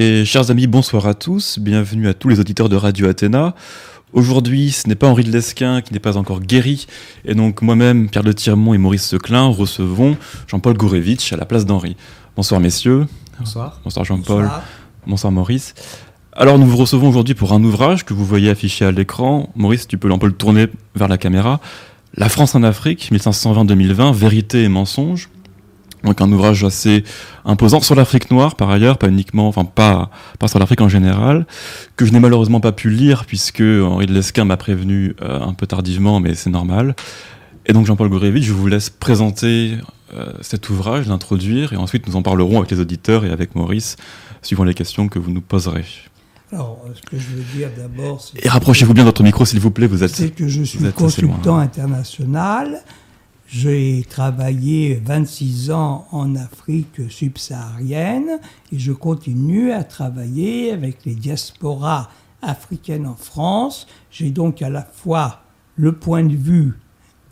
Et chers amis, bonsoir à tous, bienvenue à tous les auditeurs de Radio Athéna. Aujourd'hui, ce n'est pas Henri de Lesquin qui n'est pas encore guéri, et donc moi-même, Pierre de Tirmont et Maurice Seclin recevons Jean-Paul Gourevitch à la place d'Henri. Bonsoir messieurs. Bonsoir. Bonsoir Jean-Paul. Bonsoir. Maurice. Alors nous vous recevons aujourd'hui pour un ouvrage que vous voyez affiché à l'écran. Maurice, tu peux un peu le tourner vers la caméra. La France en Afrique, 1520-2020, vérité et mensonge. Donc un ouvrage assez imposant sur l'Afrique noire par ailleurs, pas uniquement, enfin pas, pas sur l'Afrique en général, que je n'ai malheureusement pas pu lire puisque Henri de Lesquin m'a prévenu euh, un peu tardivement, mais c'est normal. Et donc Jean-Paul Gourevitch, je vous laisse présenter euh, cet ouvrage, l'introduire, et ensuite nous en parlerons avec les auditeurs et avec Maurice, suivant les questions que vous nous poserez. Alors, ce que je veux dire d'abord, c'est... Et rapprochez-vous bien de votre micro, s'il vous plaît, vous êtes... C'est que je suis consultant international, j'ai travaillé 26 ans en Afrique subsaharienne et je continue à travailler avec les diasporas africaines en France. J'ai donc à la fois le point de vue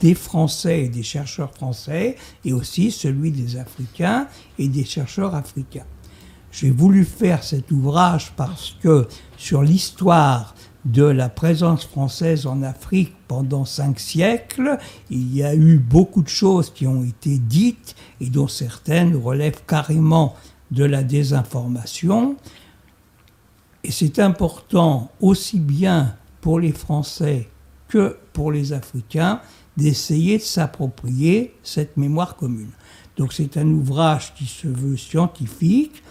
des Français et des chercheurs français et aussi celui des Africains et des chercheurs africains. J'ai voulu faire cet ouvrage parce que sur l'histoire de la présence française en Afrique pendant cinq siècles. Il y a eu beaucoup de choses qui ont été dites et dont certaines relèvent carrément de la désinformation. Et c'est important aussi bien pour les Français que pour les Africains d'essayer de s'approprier cette mémoire commune. Donc c'est un ouvrage qui se veut scientifique,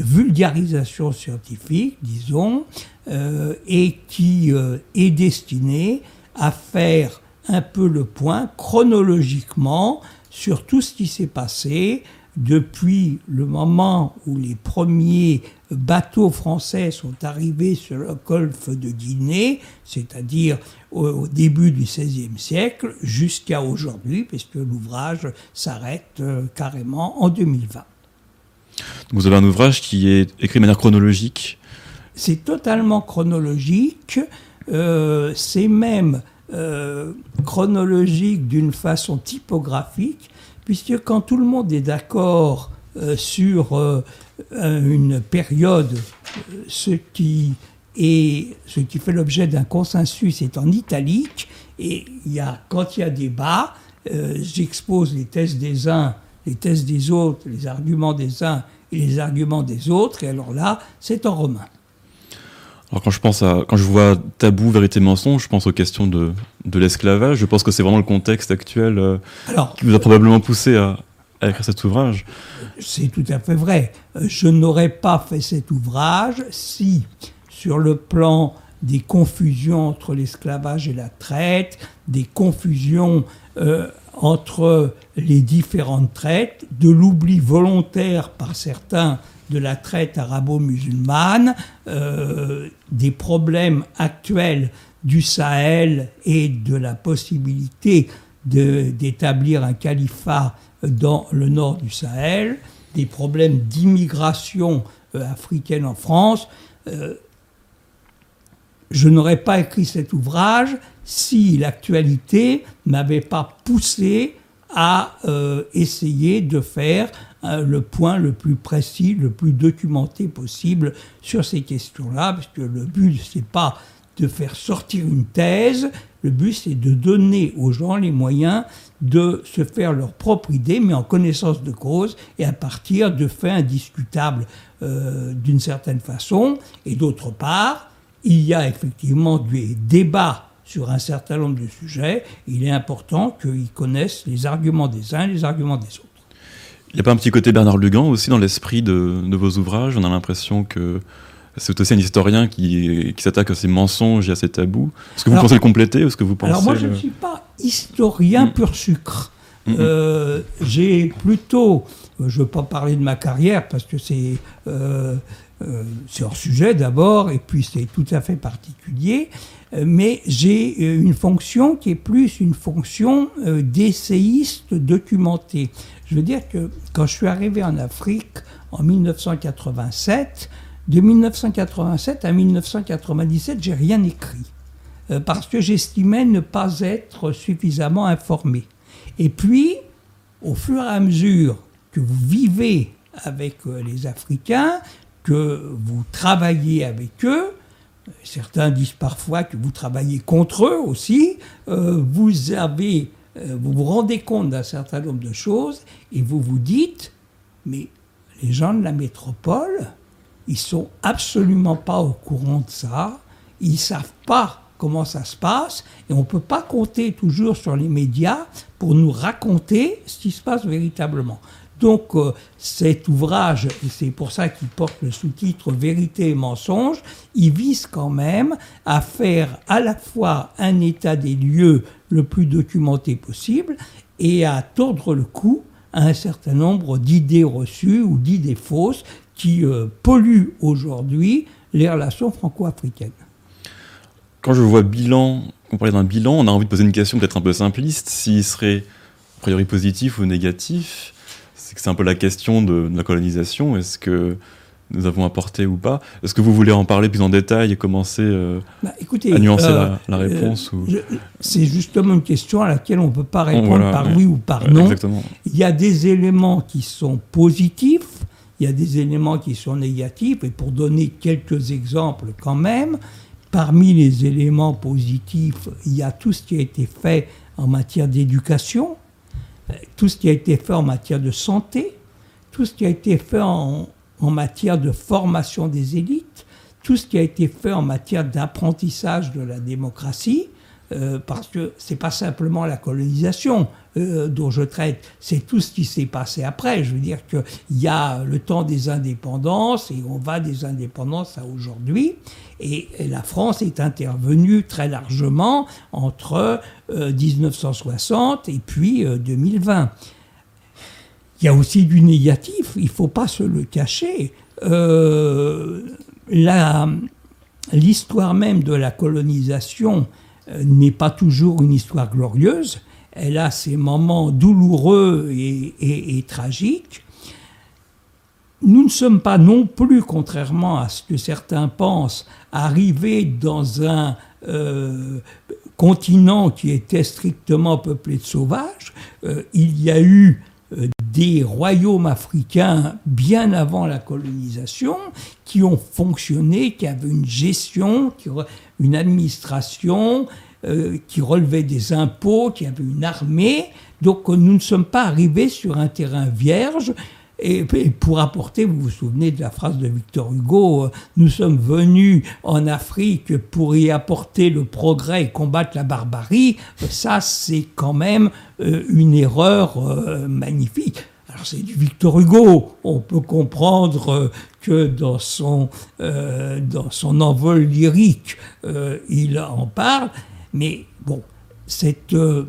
vulgarisation scientifique, disons, euh, et qui euh, est destiné à faire un peu le point chronologiquement sur tout ce qui s'est passé depuis le moment où les premiers bateaux français sont arrivés sur le golfe de Guinée, c'est-à-dire au, début du XVIe siècle, jusqu'à aujourd'hui, puisque l'ouvrage s'arrête euh, carrément en 2020. Vous avez un ouvrage qui est écrit de manière chronologique C'est totalement chronologique. Euh, c'est même euh, chronologique d'une façon typographique, puisque quand tout le monde est d'accord euh, sur une période, ce qui, est, ce qui fait l'objet d'un consensus est en italique, et y a, quand il y a débat, j'expose les thèses des uns les thèses des autres, les arguments des uns et les arguments des autres, et alors là, c'est en romain. Alors quand je pense à, quand je vois tabou, vérité, mensonge, je pense aux questions de, de l'esclavage. Je pense que c'est vraiment le contexte actuel euh, qui vous a probablement poussé à, à écrire cet ouvrage. C'est tout à fait vrai. Euh, je n'aurais pas fait cet ouvrage si, sur le plan des confusions entre l'esclavage et la traite, des confusions euh, entre les différentes traites, de l'oubli volontaire par certains de la traite arabo-musulmane, euh, des problèmes actuels du Sahel et de la possibilité d'établir un califat dans le nord du Sahel, des problèmes d'immigration euh, africaine en France. Euh, je n'aurais pas écrit cet ouvrage si l'actualité m'avait pas poussé à euh, essayer de faire euh, le point le plus précis, le plus documenté possible sur ces questions-là, parce que le but, c'est pas de faire sortir une thèse, le but, c'est de donner aux gens les moyens de se faire leur propre idée, mais en connaissance de cause, et à partir de faits indiscutables euh, d'une certaine façon. Et d'autre part, il y a effectivement des débats sur un certain nombre de sujets. Il est important qu'ils connaissent les arguments des uns et les arguments des autres. Il n'y a pas un petit côté Bernard Lugan aussi dans l'esprit de, vos ouvrages? On a l'impression que c'est aussi un historien qui, s'attaque à ces mensonges et à ces tabous. Est-ce que vous pensez le compléter est-ce que vous pensez Alors moi, je ne suis pas historien mm. pur sucre. Euh, j'ai plutôt, je ne veux pas parler de ma carrière parce que c'est euh, euh, hors sujet d'abord, et puis c'est tout à fait particulier, mais j'ai une fonction qui est plus une fonction d'essayiste documenté. Je veux dire que quand je suis arrivé en Afrique en 1987, de 1987 à 1997, j'ai rien écrit euh, parce que j'estimais ne pas être suffisamment informé. Et puis, au fur et à mesure que vous vivez avec euh, les Africains, que vous travaillez avec eux, certains disent parfois que vous travaillez contre eux aussi, euh, vous avez euh, vous vous rendez compte d'un certain nombre de choses et vous vous dites, mais les gens de la métropole, ils sont absolument pas au courant de ça, ils savent pas comment ça se passe et on ne peut pas compter toujours sur les médias pour nous raconter ce qui se passe véritablement. Donc euh, cet ouvrage, et c'est pour ça qu'il porte le sous-titre Vérité et mensonge, il vise quand même à faire à la fois un état des lieux le plus documenté possible et à tordre le cou à un certain nombre d'idées reçues ou d'idées fausses qui euh, polluent aujourd'hui les relations franco-africaines. Quand je vois bilan, on parlait d'un bilan, on a envie de poser une question peut-être un peu simpliste, s'il serait a priori positif ou négatif c'est que c'est un peu la question de, la colonisation. Est-ce que nous avons apporté ou pas? Est-ce que vous voulez en parler plus en détail et commencer euh, bah, à nuancer la, euh, réponse C'est justement une question à laquelle on ne peut pas répondre par oui ou par non. Il y a des éléments qui sont positifs, il y a des éléments qui sont négatifs, et pour donner quelques exemples quand même, parmi les éléments positifs, il y a tout ce qui a été fait en matière d'éducation, tout ce qui a été fait en matière de santé, tout ce qui a été fait en, matière de formation des élites, tout ce qui a été fait en matière d'apprentissage de la démocratie, euh, parce que c'est pas simplement la colonisation euh, dont je traite, c'est tout ce qui s'est passé après. Je veux dire qu'il y a le temps des indépendances et on va des indépendances à aujourd'hui. Et, la France est intervenue très largement entre 1960 euh, et puis 2020. Il y a aussi du négatif, il ne faut pas se le cacher. L'histoire même de la colonisation euh, n'est pas toujours une histoire glorieuse. Elle a ses moments douloureux et, tragiques. Nous ne sommes pas non plus, contrairement à ce que certains pensent, arrivés dans un euh, continent qui était strictement peuplé de sauvages. Euh, il y a eu des royaumes africains bien avant la colonisation qui ont fonctionné, qui avaient une gestion, une administration, euh, qui relevait des impôts, qui avait une armée. Donc nous ne sommes pas arrivés sur un terrain vierge. Et, pour apporter, vous vous souvenez de la phrase de Victor Hugo, euh, nous sommes venus en Afrique pour y apporter le progrès et combattre la barbarie, ça c'est quand même euh, une erreur magnifique. Alors c'est du Victor Hugo, on peut comprendre que dans son, dans son envol lyrique, il en parle, mais bon, cette euh,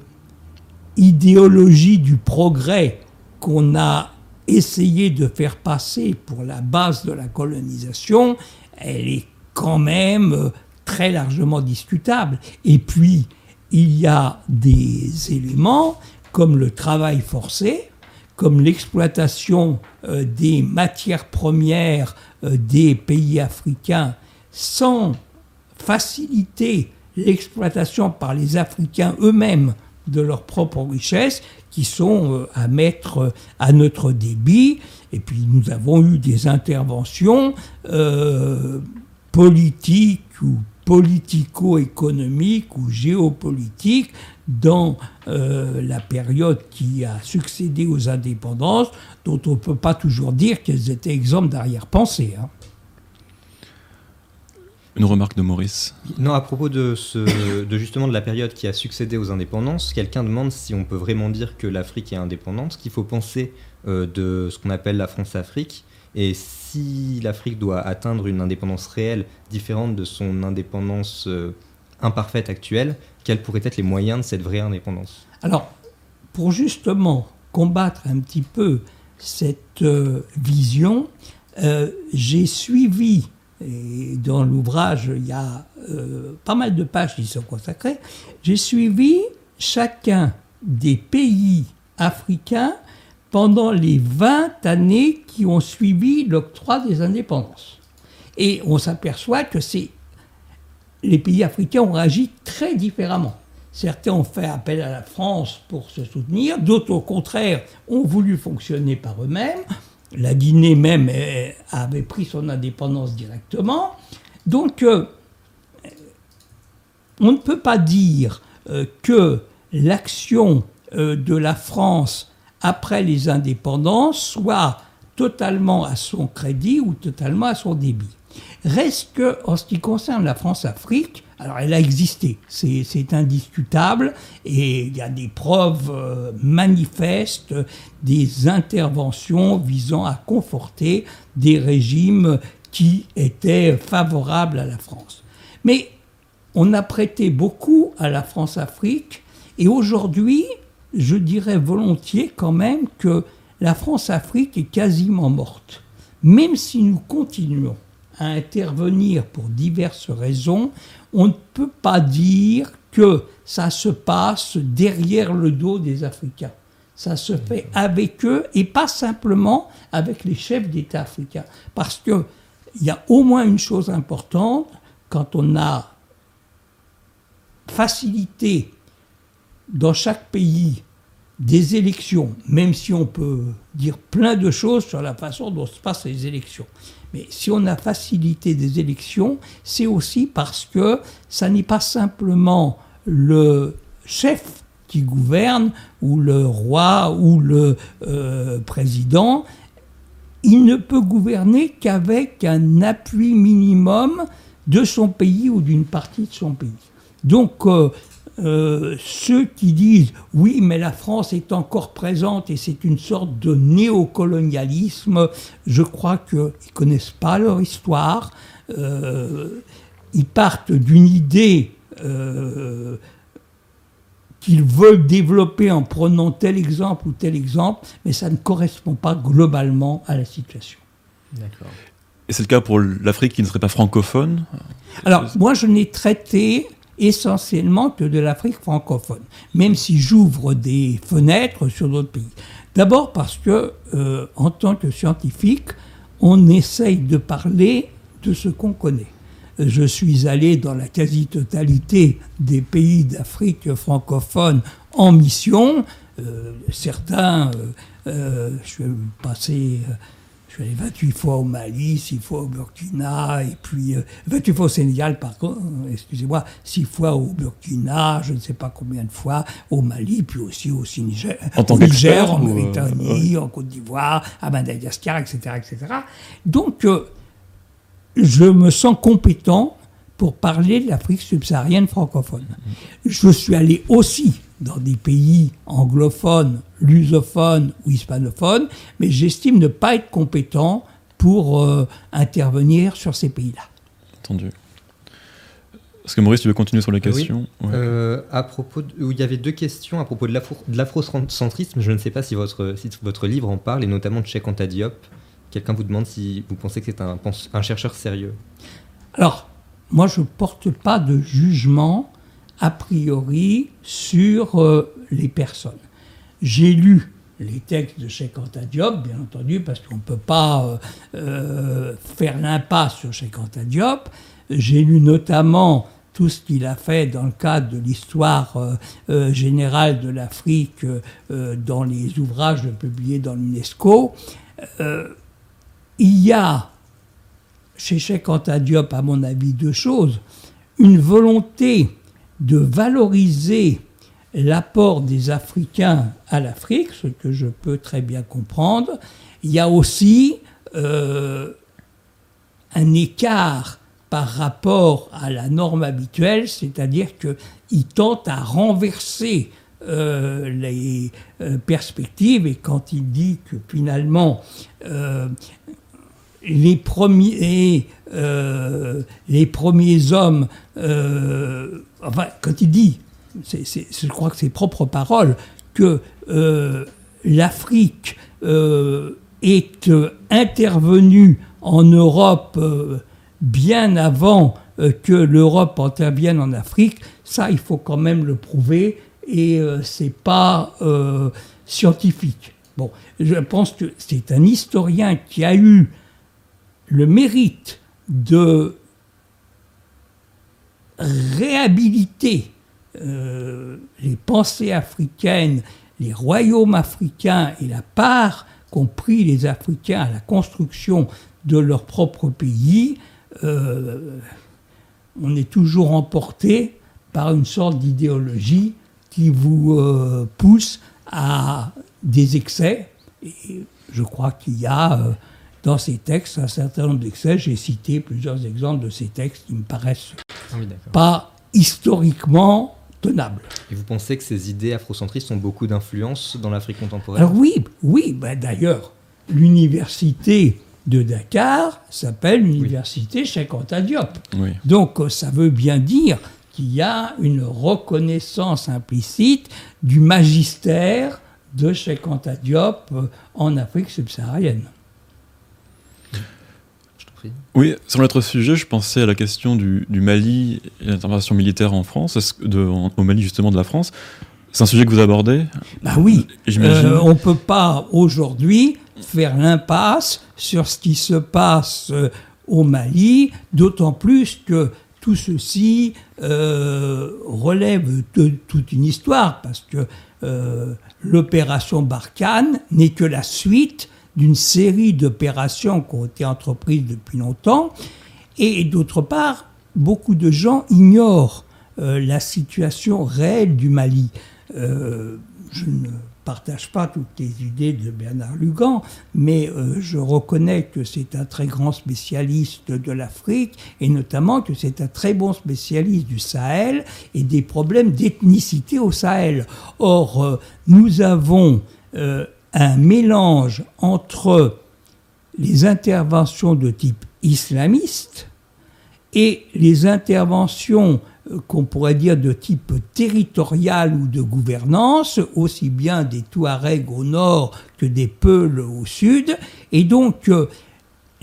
idéologie du progrès qu'on a essayé de faire passer pour la base de la colonisation, elle est quand même euh, très largement discutable. Et puis, il y a des éléments comme le travail forcé, comme l'exploitation euh, des matières premières des pays africains sans faciliter l'exploitation par les Africains eux-mêmes de leurs propres richesses qui sont euh, à mettre euh, à notre débit. Et puis nous avons eu des interventions euh, politiques ou politico-économiques ou géopolitiques dans la période qui a succédé aux indépendances, dont on ne peut pas toujours dire qu'elles étaient exemples d'arrière-pensée. Hein. Une remarque de Maurice. Non, à propos de, ce, de justement de la période qui a succédé aux indépendances, quelqu'un demande si on peut vraiment dire que l'Afrique est indépendante, qu'il faut penser euh, de ce qu'on appelle la France-Afrique, et si l'Afrique doit atteindre une indépendance réelle différente de son indépendance euh, imparfaite actuelle, quels pourraient être les moyens de cette vraie indépendance? Alors, pour justement combattre un petit peu cette euh, vision, j'ai suivi et dans l'ouvrage, il y a euh, pas mal de pages qui sont consacrées. J'ai suivi chacun des pays africains pendant les 20 années qui ont suivi l'octroi des indépendances. Et on s'aperçoit que les pays africains ont réagi très différemment. Certains ont fait appel à la France pour se soutenir, d'autres au contraire ont voulu fonctionner par eux-mêmes. La Guinée même avait pris son indépendance directement. Donc, euh, on ne peut pas dire euh, que l'action euh, de la France après les indépendances soit totalement à son crédit ou totalement à son débit. Reste que, en ce qui concerne la France-Afrique, alors elle a existé, c'est indiscutable, et il y a des preuves euh, manifestes des interventions visant à conforter des régimes qui étaient favorables à la France. Mais on a prêté beaucoup à la France-Afrique, et aujourd'hui, je dirais volontiers quand même que la France-Afrique est quasiment morte. Même si nous continuons à intervenir pour diverses raisons, on ne peut pas dire que ça se passe derrière le dos des Africains. Ça se fait avec eux et pas simplement avec les chefs d'État africains. Parce qu'il y a au moins une chose importante, quand on a facilité dans chaque pays des élections, même si on peut dire plein de choses sur la façon dont se passent les élections. Mais si on a facilité des élections, c'est aussi parce que ça n'est pas simplement le chef qui gouverne, ou le roi, ou le euh, président. Il ne peut gouverner qu'avec un appui minimum de son pays ou d'une partie de son pays. Donc, euh, euh, ceux qui disent oui, mais la France est encore présente et c'est une sorte de néocolonialisme, je crois qu'ils ne connaissent pas leur histoire. Euh, ils partent d'une idée euh, qu'ils veulent développer en prenant tel exemple ou tel exemple, mais ça ne correspond pas globalement à la situation. D'accord. Et c'est le cas pour l'Afrique qui ne serait pas francophone? Alors, moi, je n'ai traité essentiellement que de l'Afrique francophone, même si j'ouvre des fenêtres sur d'autres pays. D'abord parce que, euh, en tant que scientifique, on essaye de parler de ce qu'on connaît. Je suis allé dans la quasi-totalité des pays d'Afrique francophone en mission. Euh, certains, euh, je suis passé je suis allé 28 fois au Mali, 6 fois au Burkina, et puis 28 euh, fois au Sénégal, par contre, euh, excusez-moi, 6 fois au Burkina, je ne sais pas combien de fois au Mali, puis aussi au Niger, en, au Niger, en Mauritanie, en Côte d'Ivoire, à Madagascar, etc. etc. Donc, euh, je me sens compétent pour parler de l'Afrique subsaharienne francophone. Je suis allé aussi dans des pays anglophones, lusophones ou hispanophones, mais j'estime ne pas être compétent pour euh, intervenir sur ces pays-là. Entendu. Est-ce que Maurice, tu veux continuer sur les questions? Euh, À propos, il y avait deux questions à propos de l'afrocentrisme. Je ne sais pas si votre, si votre livre en parle, et notamment de Cheikh Anta Diop. Quelqu'un vous demande si vous pensez que c'est un, un chercheur sérieux. Alors, moi, je ne porte pas de jugement a priori sur euh, les personnes. J'ai lu les textes de Cheikh Anta Diop, bien entendu, parce qu'on ne peut pas euh, euh, faire l'impasse sur Cheikh Anta Diop. J'ai lu notamment tout ce qu'il a fait dans le cadre de l'histoire générale de l'Afrique dans les ouvrages publiés dans l'UNESCO. il y a chez Anta Diop, à mon avis, deux choses. Une volonté de valoriser l'apport des Africains à l'Afrique, ce que je peux très bien comprendre. Il y a aussi euh, un écart par rapport à la norme habituelle, c'est-à-dire qu'il tente à renverser euh, les euh, perspectives et quand il dit que finalement les premiers les premiers hommes enfin quand il dit je crois que c'est propres paroles que l'Afrique est intervenue en Europe bien avant que l'Europe intervienne en Afrique, ça il faut quand même le prouver et euh, c'est pas euh, scientifique. Bon, je pense que c'est un historien qui a eu le mérite de réhabiliter euh, les pensées africaines, les royaumes africains et la part qu'ont pris les Africains à la construction de leur propre pays, on est toujours emporté par une sorte d'idéologie qui vous euh, pousse à des excès. Et je crois qu'il y a euh, dans ces textes un certain nombre d'excès. J'ai cité plusieurs exemples de ces textes qui me paraissent ah pas historiquement tenables. Et vous pensez que ces idées afrocentristes ont beaucoup d'influence dans l'Afrique contemporaine? Alors oui, oui. Ben D'ailleurs, l'université de Dakar s'appelle l'université Cheikh Anta Diop. Donc ça veut bien dire qu'il y a une reconnaissance implicite du magistère de Cheikh Anta Diop euh, en Afrique subsaharienne. Oui, sur notre sujet, je pensais à la question du, Mali et l'intervention militaire en France, de, au Mali justement de la France? C'est un sujet que vous abordez? Bah oui, euh, on ne peut pas aujourd'hui faire l'impasse sur ce qui se passe euh, au Mali, d'autant plus que tout ceci euh, relève de toute une histoire, parce que euh, l'opération Barkhane n'est que la suite d'une série d'opérations qui ont été entreprises depuis longtemps, et d'autre part, beaucoup de gens ignorent euh, la situation réelle du Mali. je ne partage pas toutes les idées de Bernard Lugan, mais euh, je reconnais que c'est un très grand spécialiste de l'Afrique et notamment que c'est un très bon spécialiste du Sahel et des problèmes d'ethnicité au Sahel. Or, euh, nous avons euh, un mélange entre les interventions de type islamiste et les interventions qu'on pourrait dire de type territorial ou de gouvernance, aussi bien des Touaregs au nord que des Peuls au sud. Et donc, euh,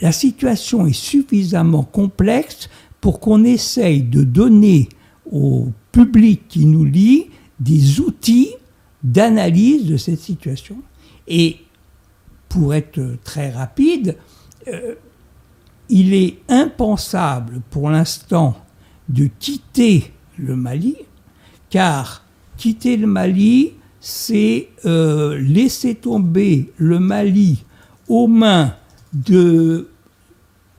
la situation est suffisamment complexe pour qu'on essaye de donner au public qui nous lit des outils d'analyse de cette situation. Et pour être très rapide, euh, il est impensable pour l'instant de quitter le Mali, car quitter le Mali, c'est euh, laisser tomber le Mali aux mains de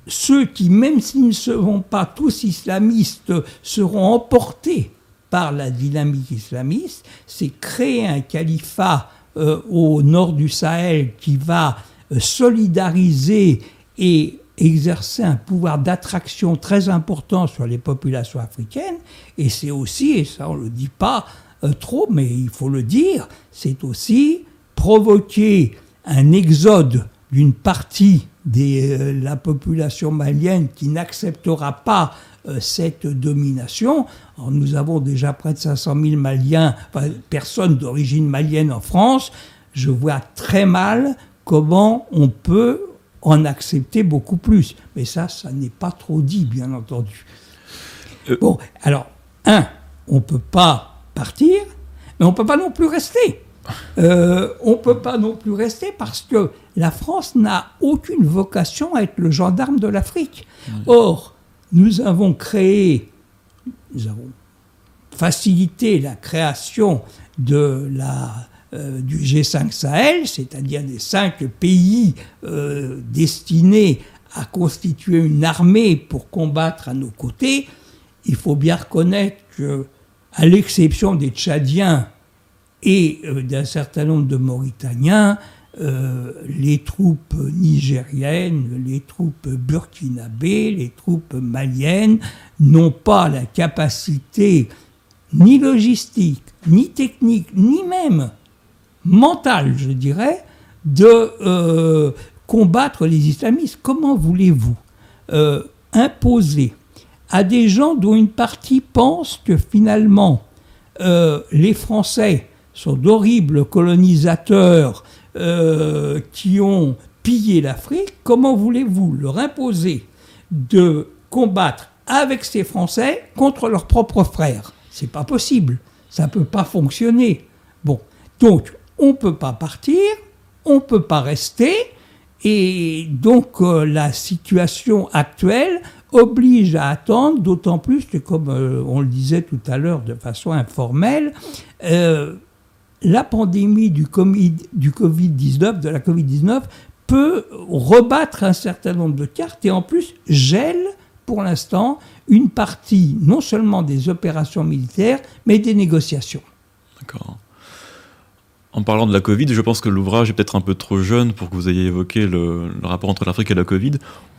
ceux qui, même s'ils ne seront pas tous islamistes, seront emportés par la dynamique islamiste, c'est créer un califat euh, au nord du Sahel qui va euh, solidariser et exercer un pouvoir d'attraction très important sur les populations africaines, et c'est aussi, et ça on ne le dit pas euh, trop, mais il faut le dire, c'est aussi provoquer un exode d'une partie de la population malienne qui n'acceptera pas cette domination. nous avons déjà près de 500 000 Maliens, personnes d'origine malienne en France. Je vois très mal comment on peut en accepter beaucoup plus. Mais ça, ça n'est pas trop dit, bien entendu. Euh. Bon, alors, un, on ne peut pas partir, mais on ne peut pas non plus rester. Euh, on ne peut pas non plus rester parce que la France n'a aucune vocation à être le gendarme de l'Afrique. Or, nous avons créé, nous avons facilité la création de la euh, du G5 Sahel, c'est-à-dire des cinq pays euh, destinés à constituer une armée pour combattre à nos côtés, il faut bien reconnaître que, à l'exception des Tchadiens et euh, d'un certain nombre de Mauritaniens, les troupes nigériennes, les troupes burkinabées, les troupes maliennes n'ont pas la capacité ni logistique, ni technique, ni même mentale, je dirais, de combattre les islamistes. Comment voulez-vous imposer à des gens dont une partie pense que finalement euh, les Français sont d'horribles colonisateurs euh, qui ont pillé l'Afrique, comment voulez-vous leur imposer de combattre avec ces Français contre leurs propres frères? C'est pas possible, ça ne peut pas fonctionner. Bon, donc on ne peut pas partir, on ne peut pas rester, et donc euh, la situation actuelle oblige à attendre, d'autant plus que, comme euh, on le disait tout à l'heure de façon informelle, la pandémie du, du Covid-19, de la Covid-19, peut rebattre un certain nombre de cartes et en plus gèle pour l'instant une partie non seulement des opérations militaires, mais des négociations. D'accord. En parlant de la Covid, je pense que l'ouvrage est peut-être un peu trop jeune pour que vous ayez évoqué le, rapport entre l'Afrique et la Covid.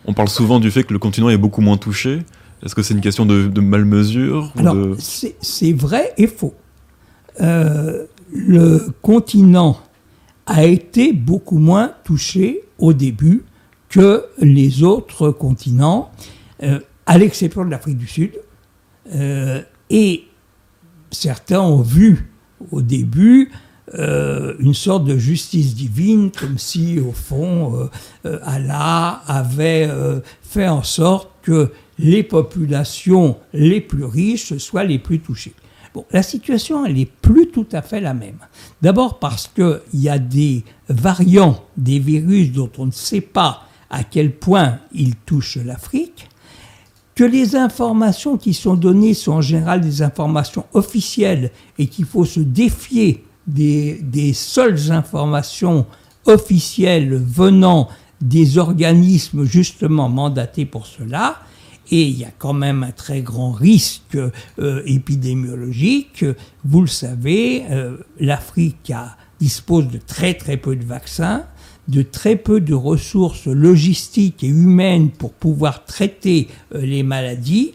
On parle souvent du fait que le continent est beaucoup moins touché. Est-ce que c'est une question de, de malmesure Alors, c'est vrai et faux. Euh, le continent a été beaucoup moins touché au début que les autres continents, euh, à l'exception de l'Afrique du Sud. Euh, et certains ont vu au début euh, une sorte de justice divine, comme si, au fond, Allah avait fait en sorte que les populations les plus riches soient les plus touchées. La situation, n'est plus tout à fait la même. D'abord parce qu'il y a des variants des virus dont on ne sait pas à quel point ils touchent l'Afrique, que les informations qui sont données sont en général des informations officielles et qu'il faut se défier des, seules informations officielles venant des organismes justement mandatés pour cela, et il y a quand même un très grand risque euh, épidémiologique. Vous le savez, euh, l'Afrique dispose de très très peu de vaccins, de très peu de ressources logistiques et humaines pour pouvoir traiter euh, les maladies.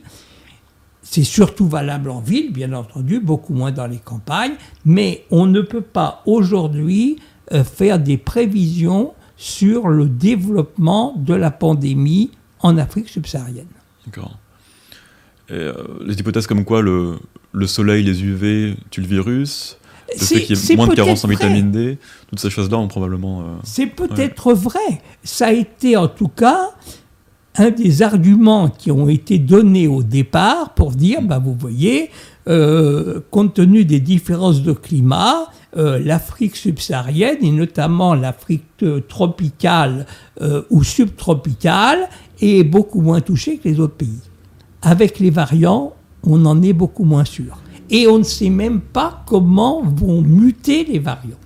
C'est surtout valable en ville, bien entendu, beaucoup moins dans les campagnes, mais on ne peut pas aujourd'hui euh, faire des prévisions sur le développement de la pandémie en Afrique subsaharienne. D'accord. Euh, les hypothèses comme quoi le, le, soleil, les UV tuent le virus, le fait qu'il y ait moins de carence en vitamine D, toutes ces choses-là ont probablement... Euh, c'est peut-être vrai. Ça a été en tout cas un des arguments qui ont été donnés au départ pour dire, bah, vous voyez, euh, compte tenu des différences de climat, euh, l'Afrique subsaharienne et notamment l'Afrique euh, tropicale ou subtropicale est beaucoup moins touchée que les autres pays. Avec les variants, on en est beaucoup moins sûr. Et on ne sait même pas comment vont muter les variants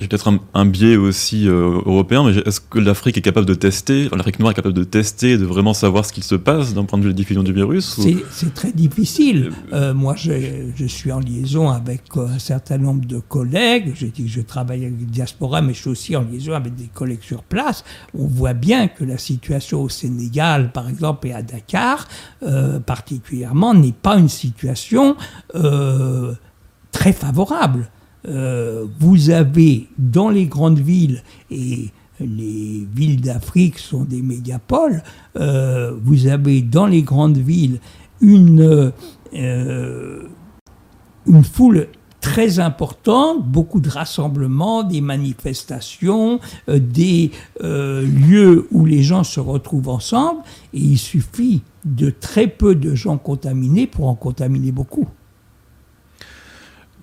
j'ai peut-être un, biais aussi euh, européen, mais est-ce que l'Afrique est capable de tester, l'Afrique noire est capable de tester, de vraiment savoir ce qu'il se passe d'un point de vue de la diffusion du virus C'est très difficile. Euh, moi, je, je, suis en liaison avec euh, un certain nombre de collègues. J'ai dit que je travaille avec la diaspora, mais je suis aussi en liaison avec des collègues sur place. On voit bien que la situation au Sénégal, par exemple, et à Dakar, particulièrement, n'est pas une situation très favorable. Euh, vous avez dans les grandes villes, et les villes d'Afrique sont des mégapoles, euh, vous avez dans les grandes villes une, euh, une foule très importante, beaucoup de rassemblements, des manifestations, des lieux où les gens se retrouvent ensemble, et il suffit de très peu de gens contaminés pour en contaminer beaucoup.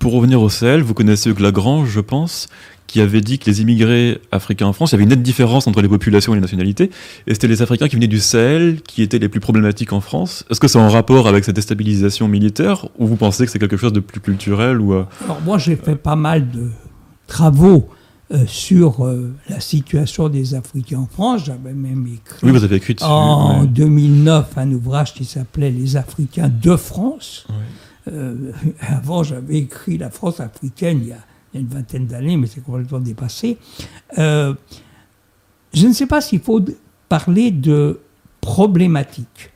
Pour revenir au Sahel, vous connaissez Hugues Lagrange, je pense, qui avait dit que les immigrés africains en France, il y avait une nette différence entre les populations et les nationalités, et c'était les Africains qui venaient du Sahel qui étaient les plus problématiques en France. Est-ce que c'est en rapport avec cette déstabilisation militaire, ou vous pensez que c'est quelque chose de plus culturel ou, euh, Alors moi j'ai fait pas mal de travaux euh, sur euh, la situation des Africains en France. J'avais même écrit, oui, vous avez écrit en 2009 un ouvrage qui s'appelait Les Africains de France. Euh, avant, j'avais écrit La France africaine il y, a, il y a une vingtaine d'années, mais c'est complètement dépassé. je ne sais pas s'il faut parler de problématique.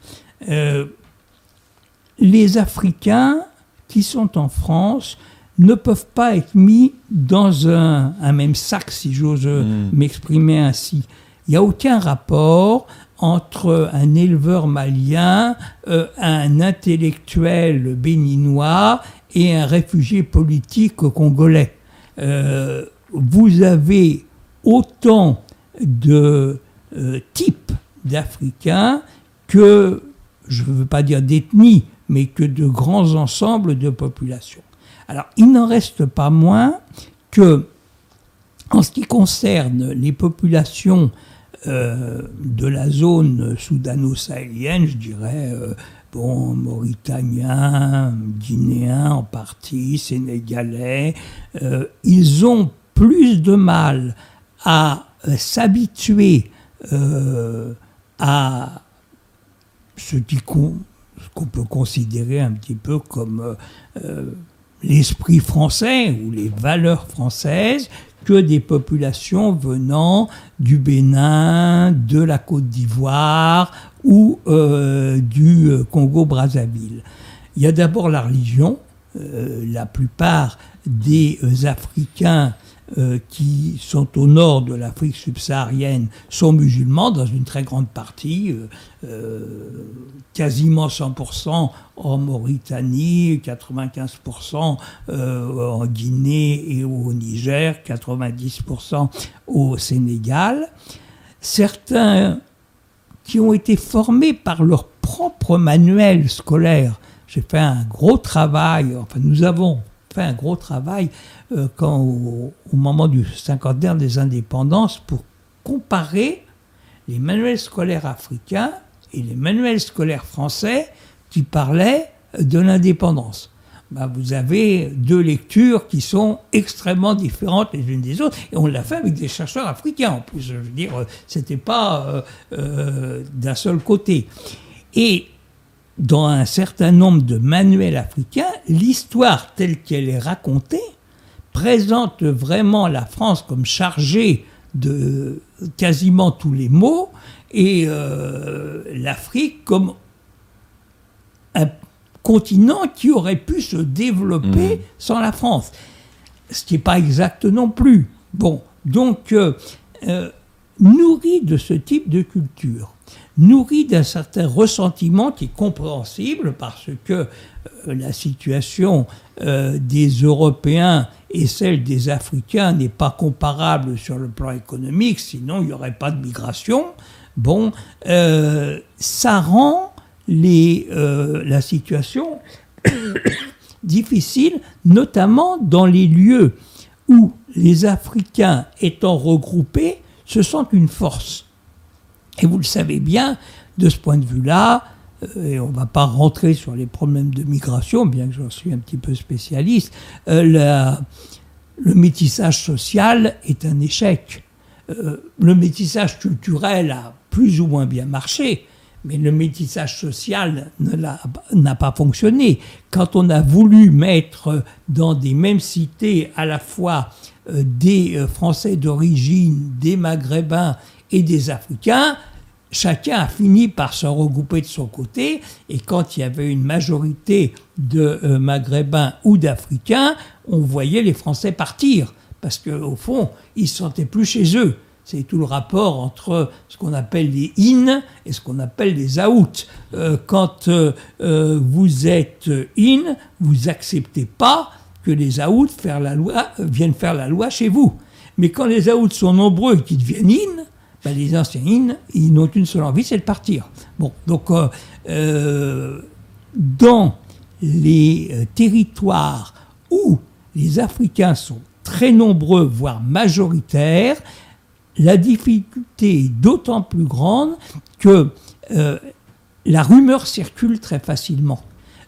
les Africains qui sont en France ne peuvent pas être mis dans un, même sac, si j'ose hmm. m'exprimer ainsi. Il n'y a aucun rapport entre un éleveur malien, euh, un intellectuel béninois et un réfugié politique congolais. Euh, vous avez autant de euh, types d'Africains que, je ne veux pas dire d'ethnie, mais que de grands ensembles de populations. Alors, il n'en reste pas moins que, en ce qui concerne les populations euh, de la zone soudano-sahélienne, je dirais, euh, bon, mauritaniens, guinéens en partie, sénégalais, euh, ils ont plus de mal à s'habituer à ce qu'on peut considérer un petit peu comme l'esprit français ou les valeurs françaises que des populations venant du Bénin, de la Côte d'Ivoire ou euh, du euh, Congo-Brazzaville. Il y a d'abord la religion. Euh, la plupart des Africains euh, qui sont au nord de l'Afrique subsaharienne sont musulmans dans une très grande partie, euh, euh, quasiment 100% en Mauritanie, 95% en Guinée et au Niger, 90% au Sénégal. Certains qui ont été formés par leur propre manuel scolaire. J'ai fait un gros travail, enfin nous avons fait un gros travail euh, quand, au, moment du cinquantenaire des indépendances pour comparer les manuels scolaires africains et les manuels scolaires français qui parlaient de l'indépendance. Ben, vous avez deux lectures qui sont extrêmement différentes les unes des autres, et on l'a fait avec des chercheurs africains en plus. Je veux dire, c'était pas euh, euh, d'un seul côté. Et dans un certain nombre de manuels africains, l'histoire telle qu'elle est racontée présente vraiment la France comme chargée de quasiment tous les maux et euh, l'Afrique comme un continent qui aurait pu se développer mmh. sans la France. Ce qui n'est pas exact non plus. Bon, donc, euh, euh, nourri de ce type de culture, nourri d'un certain ressentiment qui est compréhensible parce que la situation des Européens et celle des Africains n'est pas comparable sur le plan économique, sinon il n'y aurait pas de migration. Bon, euh, ça rend euh, la situation difficile, notamment dans les lieux où les Africains étant regroupés se sentent une force. Et vous le savez bien, de ce point de vue-là, euh, et on ne va pas rentrer sur les problèmes de migration, bien que j'en suis un petit peu spécialiste, euh, le métissage social est un échec. Euh, le métissage culturel a plus ou moins bien marché, mais le métissage social n'a pas fonctionné. Quand on a voulu mettre dans des mêmes cités à la fois des Français d'origine, des Maghrébins et des Africains, chacun a fini par se regrouper de son côté, et quand il y avait une majorité de euh, Maghrébins ou d'Africains, on voyait les Français partir, parce qu'au fond, ils ne se sentaient plus chez eux. C'est tout le rapport entre ce qu'on appelle les in et ce qu'on appelle les out. Euh, quand euh, vous êtes in, vous acceptez pas que les out la loi, viennent faire la loi chez vous. Mais quand les outs sont nombreux et qu'ils deviennent in, ben, les anciens ils n'ont qu'une seule envie, c'est de partir. Bon, donc, euh, euh, dans les euh, territoires où les Africains sont très nombreux, voire majoritaires, la difficulté est d'autant plus grande que la rumeur circule très facilement.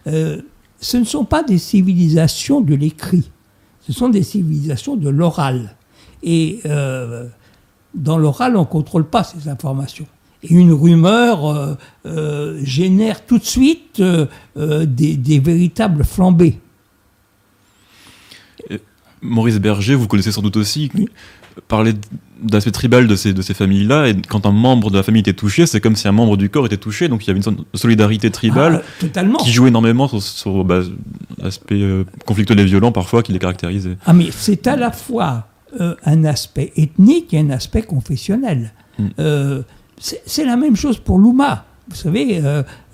ce ne sont pas des civilisations de l'écrit, ce sont des civilisations de l'oral. Et dans l'oral, on ne contrôle pas ces informations. Et une rumeur euh, euh, génère tout de suite euh, des, véritables flambées. Maurice Berger, vous connaissez sans doute aussi, parlait d'aspect tribal de ces, de ces familles-là, et quand un membre de la famille était touché, c'est comme si un membre du corps était touché, donc il y avait une sorte de solidarité tribale ah, qui jouait énormément sur, bah, l'aspect conflictuel et violent parfois qui les caractérisait. Ah mais c'est à la fois euh, un aspect ethnique et un aspect confessionnel. Hmm. Euh, c'est la même chose pour l'Ouma. Vous savez,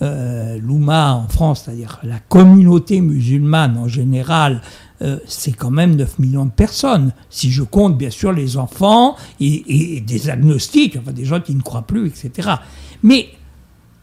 l'Ouma en France, c'est-à-dire la communauté musulmane en général, euh, c'est quand même 9 millions de personnes. Si je compte bien sûr les enfants et, des agnostiques, enfin des gens qui ne croient plus, etc. Mais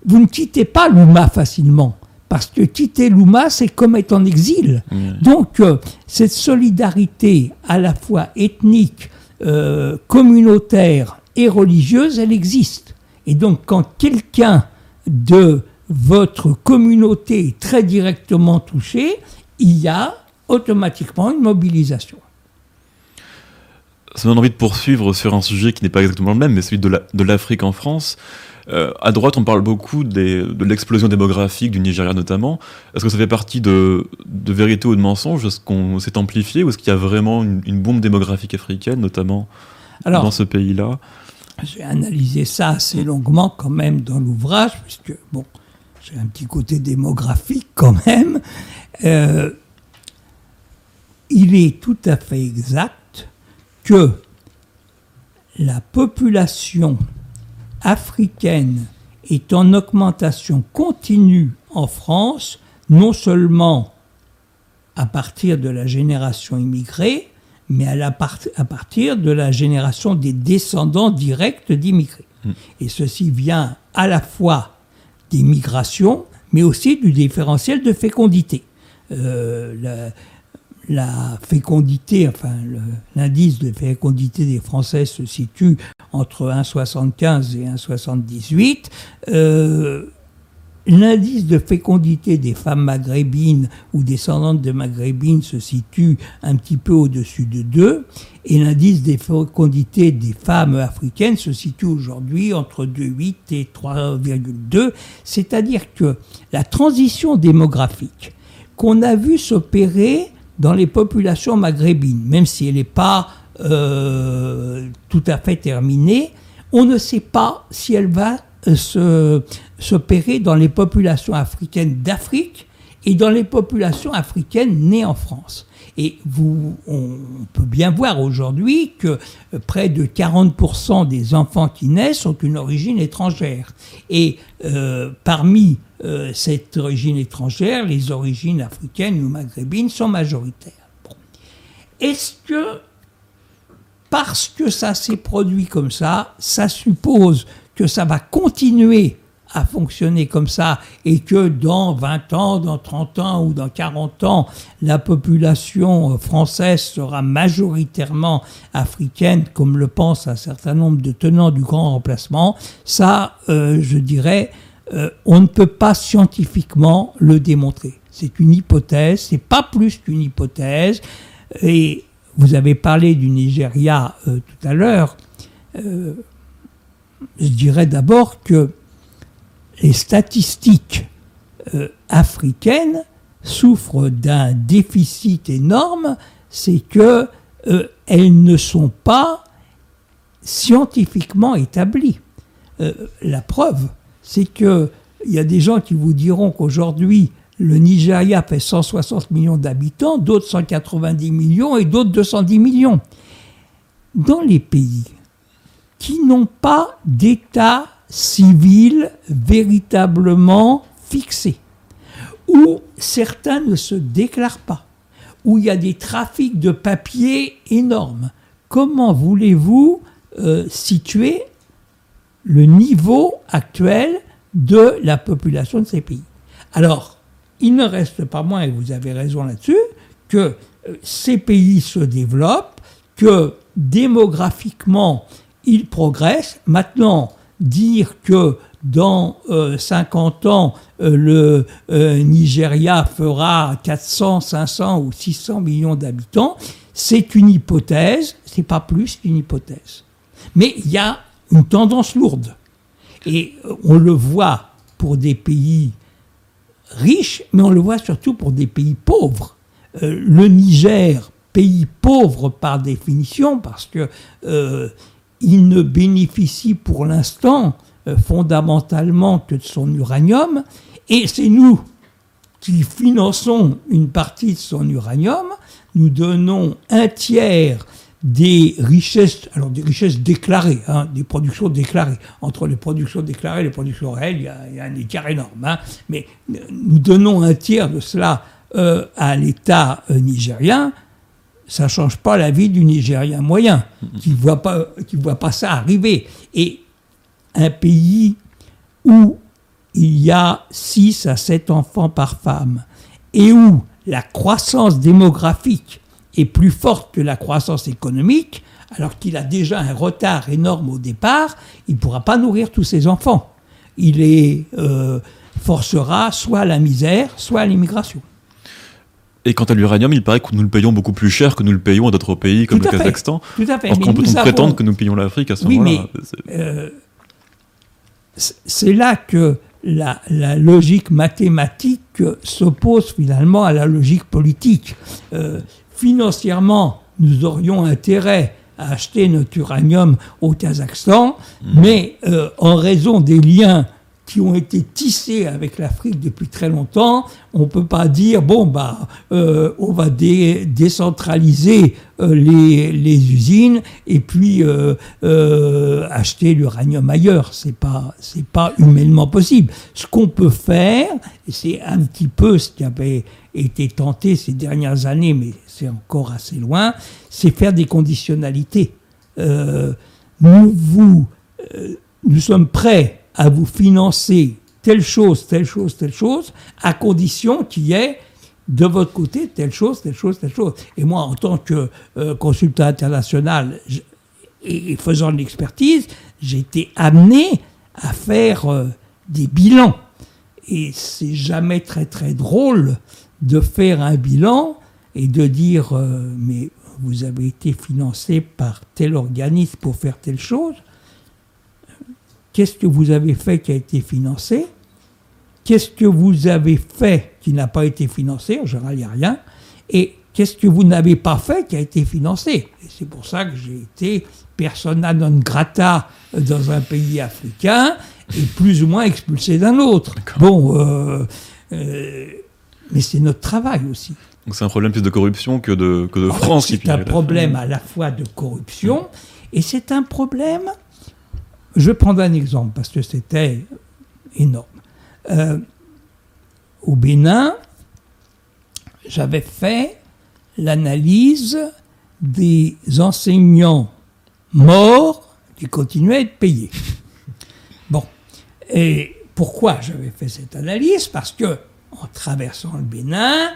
vous ne quittez pas l'Ouma facilement. Parce que quitter l'Ouma, c'est comme être en exil. Donc, euh, cette solidarité à la fois ethnique, euh, communautaire et religieuse, elle existe. Et donc, quand quelqu'un de votre communauté est très directement touché, il y a automatiquement une mobilisation. Ça me donne envie de poursuivre sur un sujet qui n'est pas exactement le même, mais celui de l'Afrique en France. Euh, à droite, on parle beaucoup de l'explosion démographique du Nigeria notamment. Est-ce que ça fait partie de, vérité ou de mensonge? Est-ce qu'on s'est amplifié ou est-ce qu'il y a vraiment une, bombe démographique africaine, notamment dans ce pays-là? J'ai analysé ça assez longuement quand même dans l'ouvrage, puisque bon, j'ai un petit côté démographique quand même. Euh, il est tout à fait exact que la population africaine est en augmentation continue en France, non seulement à partir de la génération immigrée, mais à, partir de la génération des descendants directs d'immigrés. Hmm. Et ceci vient à la fois des migrations, mais aussi du différentiel de fécondité. Euh, la fécondité, enfin l'indice de fécondité des Français se situe entre 1,75 et 1,78. Euh, l'indice de fécondité des femmes maghrébines ou descendantes de maghrébines se situe un petit peu au-dessus de 2. Et l'indice de fécondité des femmes africaines se situe aujourd'hui entre 2,8 et 3,2. C'est-à-dire que la transition démographique qu'on a vu s'opérer dans les populations maghrébines, même si elle n'est pas euh, tout à fait terminée, on ne sait pas si elle va euh, s'opérer dans les populations africaines d'Afrique et dans les populations africaines nées en France. Et on peut bien voir aujourd'hui que près de 40% des enfants qui naissent ont une origine étrangère. Et euh, parmi euh, cette origine étrangère, les origines africaines ou maghrébines sont majoritaires. Est-ce que, parce que ça s'est produit comme ça, ça suppose que ça va continuer à fonctionner comme ça et que dans 20 ans, dans 30 ans ou dans 40 ans, la population française sera majoritairement africaine, comme le pense un certain nombre de tenants du grand remplacement, ça, euh, je dirais, euh, on ne peut pas scientifiquement le démontrer. C'est une hypothèse, c'est pas plus qu'une hypothèse. Et vous avez parlé du Nigeria euh, tout à l'heure. je dirais d'abord que les statistiques euh, africaines souffrent d'un déficit énorme, c'est que euh, elles ne sont pas scientifiquement établies. Euh, la preuve, c'est que il y a des gens qui vous diront qu'aujourd'hui le Nigeria fait 160 millions d'habitants, d'autres 190 millions et d'autres 210 millions. Dans les pays qui n'ont pas d'État civil véritablement fixé, où certains ne se déclarent pas, où il y a des trafics de papier énormes. Comment voulez-vous euh, situer le niveau actuel de la population de ces pays Alors, il ne reste pas moins, et vous avez raison là-dessus, que euh, ces pays se développent, que démographiquement, ils progressent. Maintenant, dire que dans 50 euh, ans, euh, le euh, Nigeria fera 400, 500 ou 600 millions d'habitants, c'est une hypothèse, c'est pas plus qu'une hypothèse. Mais il y a une tendance lourde. Et on le voit pour des pays riches, mais on le voit surtout pour des pays pauvres. le Niger pays pauvre par définition, parce que il ne bénéficie pour l'instant fondamentalement que de son uranium, et c'est nous qui finançons une partie de son uranium, nous donnons un tiers des richesses, alors des richesses déclarées, hein, des productions déclarées. Entre les productions déclarées et les productions réelles, il y a, un écart énorme. Hein. mais nous donnons un tiers de cela euh, à l'État euh, nigérien. Ça ne change pas la vie du Nigérien moyen, qui ne voit, voit pas ça arriver. Et un pays où il y a 6 à 7 enfants par femme, et où la croissance démographique est plus forte que la croissance économique, alors qu'il a déjà un retard énorme au départ, il ne pourra pas nourrir tous ses enfants. Il les euh, forcera soit à la misère, soit à l'immigration. Et quant à l'uranium, il paraît que nous le payons beaucoup plus cher que nous le payons à d'autres pays comme le Kazakhstan. Tout à fait. Or, peut-on prétendre que nous payons l'Afrique à ce moment-là euh, C'est là que la, logique mathématique s'oppose finalement à la logique politique. Euh, financièrement, nous aurions intérêt à acheter notre uranium au Kazakhstan, mmh. mais euh, en raison des liens qui ont été tissés avec l'Afrique depuis très longtemps, on ne peut pas dire bon bah euh, on va décentraliser euh, les, les, usines et puis euh, acheter l'uranium ailleurs. C'est pas c'est pas humainement possible. Ce qu'on peut faire, et c'est un petit peu ce qui avait été tenté ces dernières années, mais c'est encore assez loin, c'est faire des conditionnalités. nous vous nous sommes prêts à vous financer telle chose, telle chose, telle chose, à condition qu'il y ait de votre côté telle chose, telle chose, telle chose. Et moi, en tant que euh, consultant international et, faisant de l'expertise, j'ai été amené à faire euh, des bilans. Et c'est jamais très très drôle de faire un bilan et de dire euh, mais vous avez été financé par tel organisme pour faire telle chose Qu'est-ce que vous avez fait qui a été financé? Qu'est-ce que vous avez fait qui n'a pas été financé? En général, il n'y a rien. Et qu'est-ce que vous n'avez pas fait qui a été financé? Et c'est pour ça que j'ai été persona non grata dans un pays africain et plus ou moins expulsé d'un autre. Bon, euh, euh, mais c'est notre travail aussi. Donc c'est un problème plus de corruption que de, que de France. C'est un problème à la fois de corruption et c'est un problème je vais un exemple parce que c'était énorme. Euh, au Bénin, j'avais fait l'analyse des enseignants morts qui continuaient à être payés. Bon. Et pourquoi j'avais fait cette analyse? Parce que, en traversant le Bénin,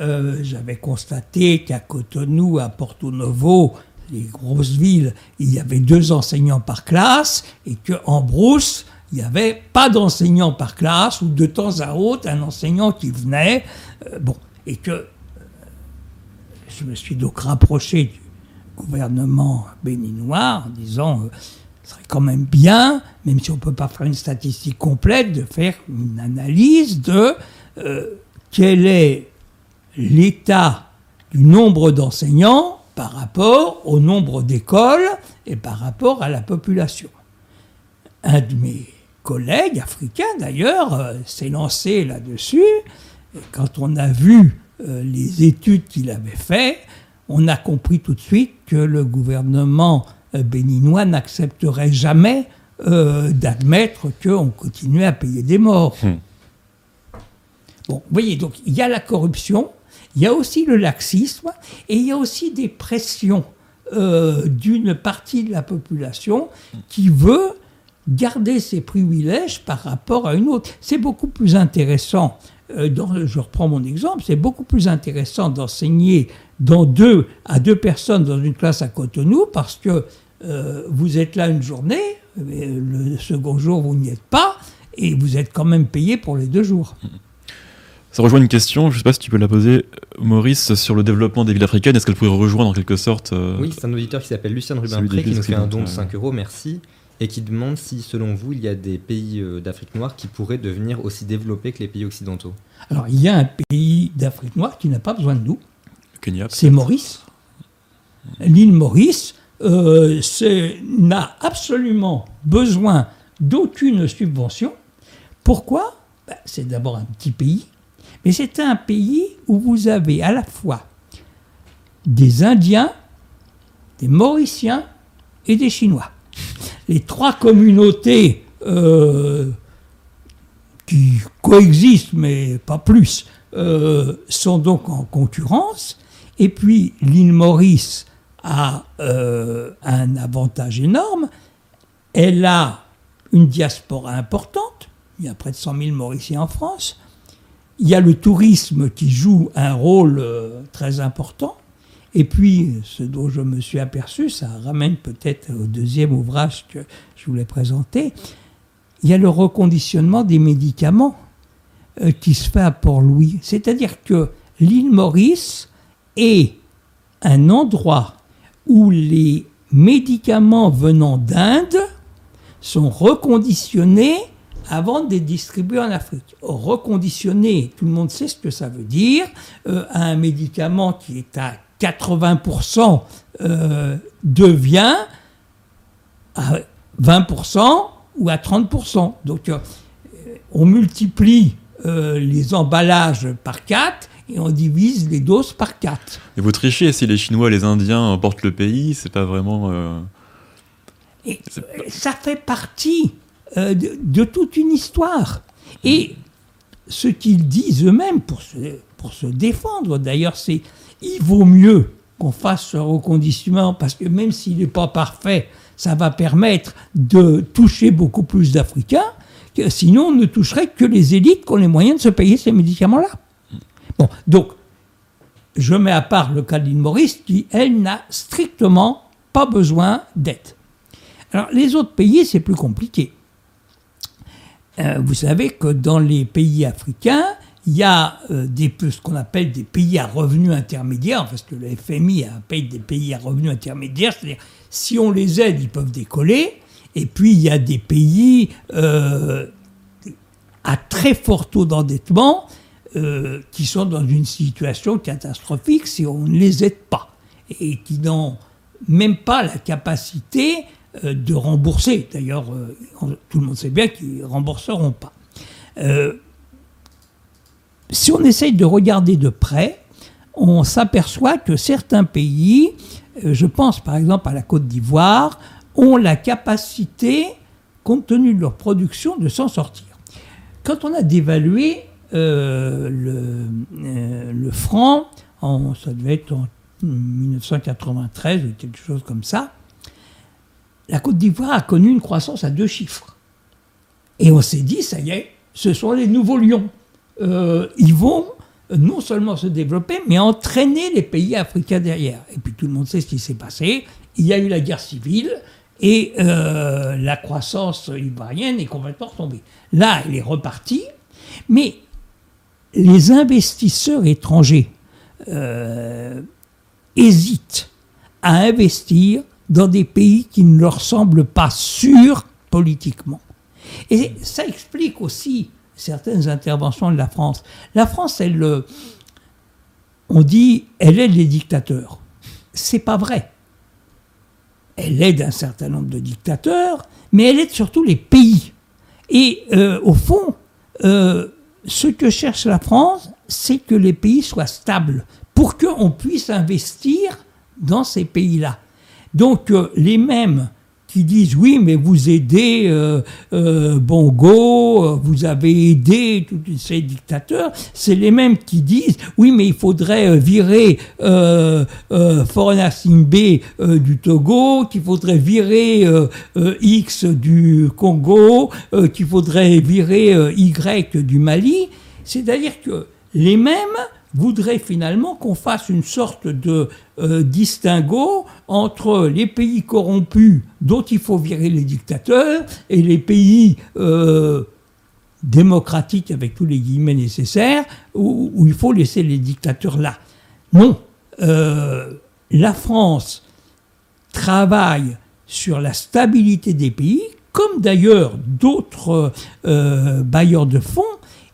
euh, j'avais constaté qu'à Cotonou, à Porto Novo, les grosses villes, il y avait deux enseignants par classe et qu'en brousse, il n'y avait pas d'enseignants par classe ou de temps à autre un enseignant qui venait. Euh, bon, et que euh, je me suis donc rapproché du gouvernement béninois en disant euh, ce serait quand même bien, même si on ne peut pas faire une statistique complète, de faire une analyse de quel est l'état du nombre d'enseignants par rapport au nombre d'écoles et par rapport à la population. Un de mes collègues africains, d'ailleurs, euh, s'est lancé là-dessus. Et quand on a vu euh, les études qu'il avait faites, on a compris tout de suite que le gouvernement euh, béninois n'accepterait jamais d'admettre qu'on continuait à payer des morts. Hmm. Bon, vous voyez, donc il y a la corruption, il y a aussi le laxisme et il y a aussi des pressions euh, d'une partie de la population qui veut garder ses privilèges par rapport à une autre. C'est beaucoup plus intéressant, euh, je reprends mon exemple, c'est beaucoup plus intéressant d'enseigner dans deux à deux personnes dans une classe à Cotonou parce que euh, vous êtes là une journée, le second jour vous n'y êtes pas et vous êtes quand même payé pour les deux jours. Ça rejoint une question, je ne sais pas si tu peux la poser, Maurice, sur le développement des villes africaines. Est-ce qu'elle pourrait rejoindre en quelque sorte euh, Oui, c'est un auditeur qui s'appelle Lucien Rubin-Pré qui nous fait un don de 5 euros, merci, et qui demande si, selon vous, il y a des pays euh, d'Afrique noire qui pourraient devenir aussi développés que les pays occidentaux. Alors, il y a un pays d'Afrique noire qui n'a pas besoin de nous. Kenya. C'est Maurice. l'île Maurice n'a absolument besoin d'aucune subvention. Pourquoi? Ben, C'est d'abord un petit pays, mais c'est un pays où vous avez à la fois des Indiens, des Mauriciens et des Chinois. Les trois communautés euh, qui coexistent, mais pas plus, euh, sont donc en concurrence. Et puis l'île Maurice a euh, un avantage énorme. Elle a une diaspora importante. Il y a près de 100 000 Mauriciens en France. Il y a le tourisme qui joue un rôle très important. Et puis, ce dont je me suis aperçu, ça ramène peut-être au deuxième ouvrage que je voulais présenter, il y a le reconditionnement des médicaments euh, qui se fait à Port-Louis. C'est-à-dire que l'île Maurice est un endroit où les médicaments venant d'Inde sont reconditionnés avant de les distribuer en Afrique. Reconditionner, tout le monde sait ce que ça veut dire. Euh, un médicament qui est à 80% euh, devient à 20% ou à 30%. Donc euh, on multiplie les emballages par 4 et on divise les doses par 4. Et vous trichez si les Chinois et les Indiens portent le pays, c'est pas vraiment. Et ça fait partie de, toute une histoire. Et ce qu'ils disent eux-mêmes pour se défendre, d'ailleurs, c'est il vaut mieux qu'on fasse ce reconditionnement parce que même s'il n'est pas parfait, ça va permettre de toucher beaucoup plus d'Africains. Sinon, on ne toucherait que les élites qui ont les moyens de se payer ces médicaments-là. Bon, donc, je mets à part le cas d'Ine Maurice qui, elle, n'a strictement pas besoin d'aide. Alors, les autres pays, c'est plus compliqué. Euh, vous savez que dans les pays africains, il y a euh, ce qu'on appelle des pays à revenus intermédiaires, parce que le FMI a payé des pays à revenus intermédiaires, c'est-à-dire si on les aide, ils peuvent décoller. Et puis il y a des pays euh, à très fort taux d'endettement qui sont dans une situation catastrophique si on ne les aide pas et qui n'ont même pas la capacité de rembourser. D'ailleurs, tout le monde sait bien qu'ils ne rembourseront pas si on essaye de regarder de près, on s'aperçoit que certains pays, euh, je pense par exemple à la Côte d'Ivoire, ont la capacité, compte tenu de leur production, de s'en sortir. Quand on a dévalué euh, euh, le, franc, ça devait être en 1993 ou quelque chose comme ça, la Côte d'Ivoire a connu une croissance à deux chiffres. Et on s'est dit, ça y est, ce sont les nouveaux lions. Euh, ils vont non seulement se développer, mais entraîner les pays africains derrière. Et puis tout le monde sait ce qui s'est passé. Il y a eu la guerre civile et euh, la croissance ivoirienne est complètement retombée. Là, elle est repartie, mais les investisseurs étrangers euh, hésitent à investir dans des pays qui ne leur semblent pas sûrs politiquement. Et ça explique aussi certaines interventions de la France. La France, elle, euh, on dit, elle aide les dictateurs. C'est pas vrai. Elle aide un certain nombre de dictateurs, mais elle aide surtout les pays. Et euh, au fond, euh, ce que cherche la France, c'est que les pays soient stables pour qu'on puisse investir dans ces pays-là. Donc les mêmes qui disent oui, mais vous aidez euh, euh, Bongo, euh, vous avez aidé tous ces dictateurs, c'est les mêmes qui disent oui, mais il faudrait virer euh, Foreign B du Togo, qu'il faudrait virer X du Congo, qu'il faudrait virer Y du Mali. C'est-à-dire que les mêmes voudrait finalement qu'on fasse une sorte de euh, distinguo entre les pays corrompus dont il faut virer les dictateurs et les pays euh, démocratiques avec tous les guillemets nécessaires où, il faut laisser les dictateurs là. Non, euh, la France travaille sur la stabilité des pays, comme d'ailleurs d'autres bailleurs de fonds,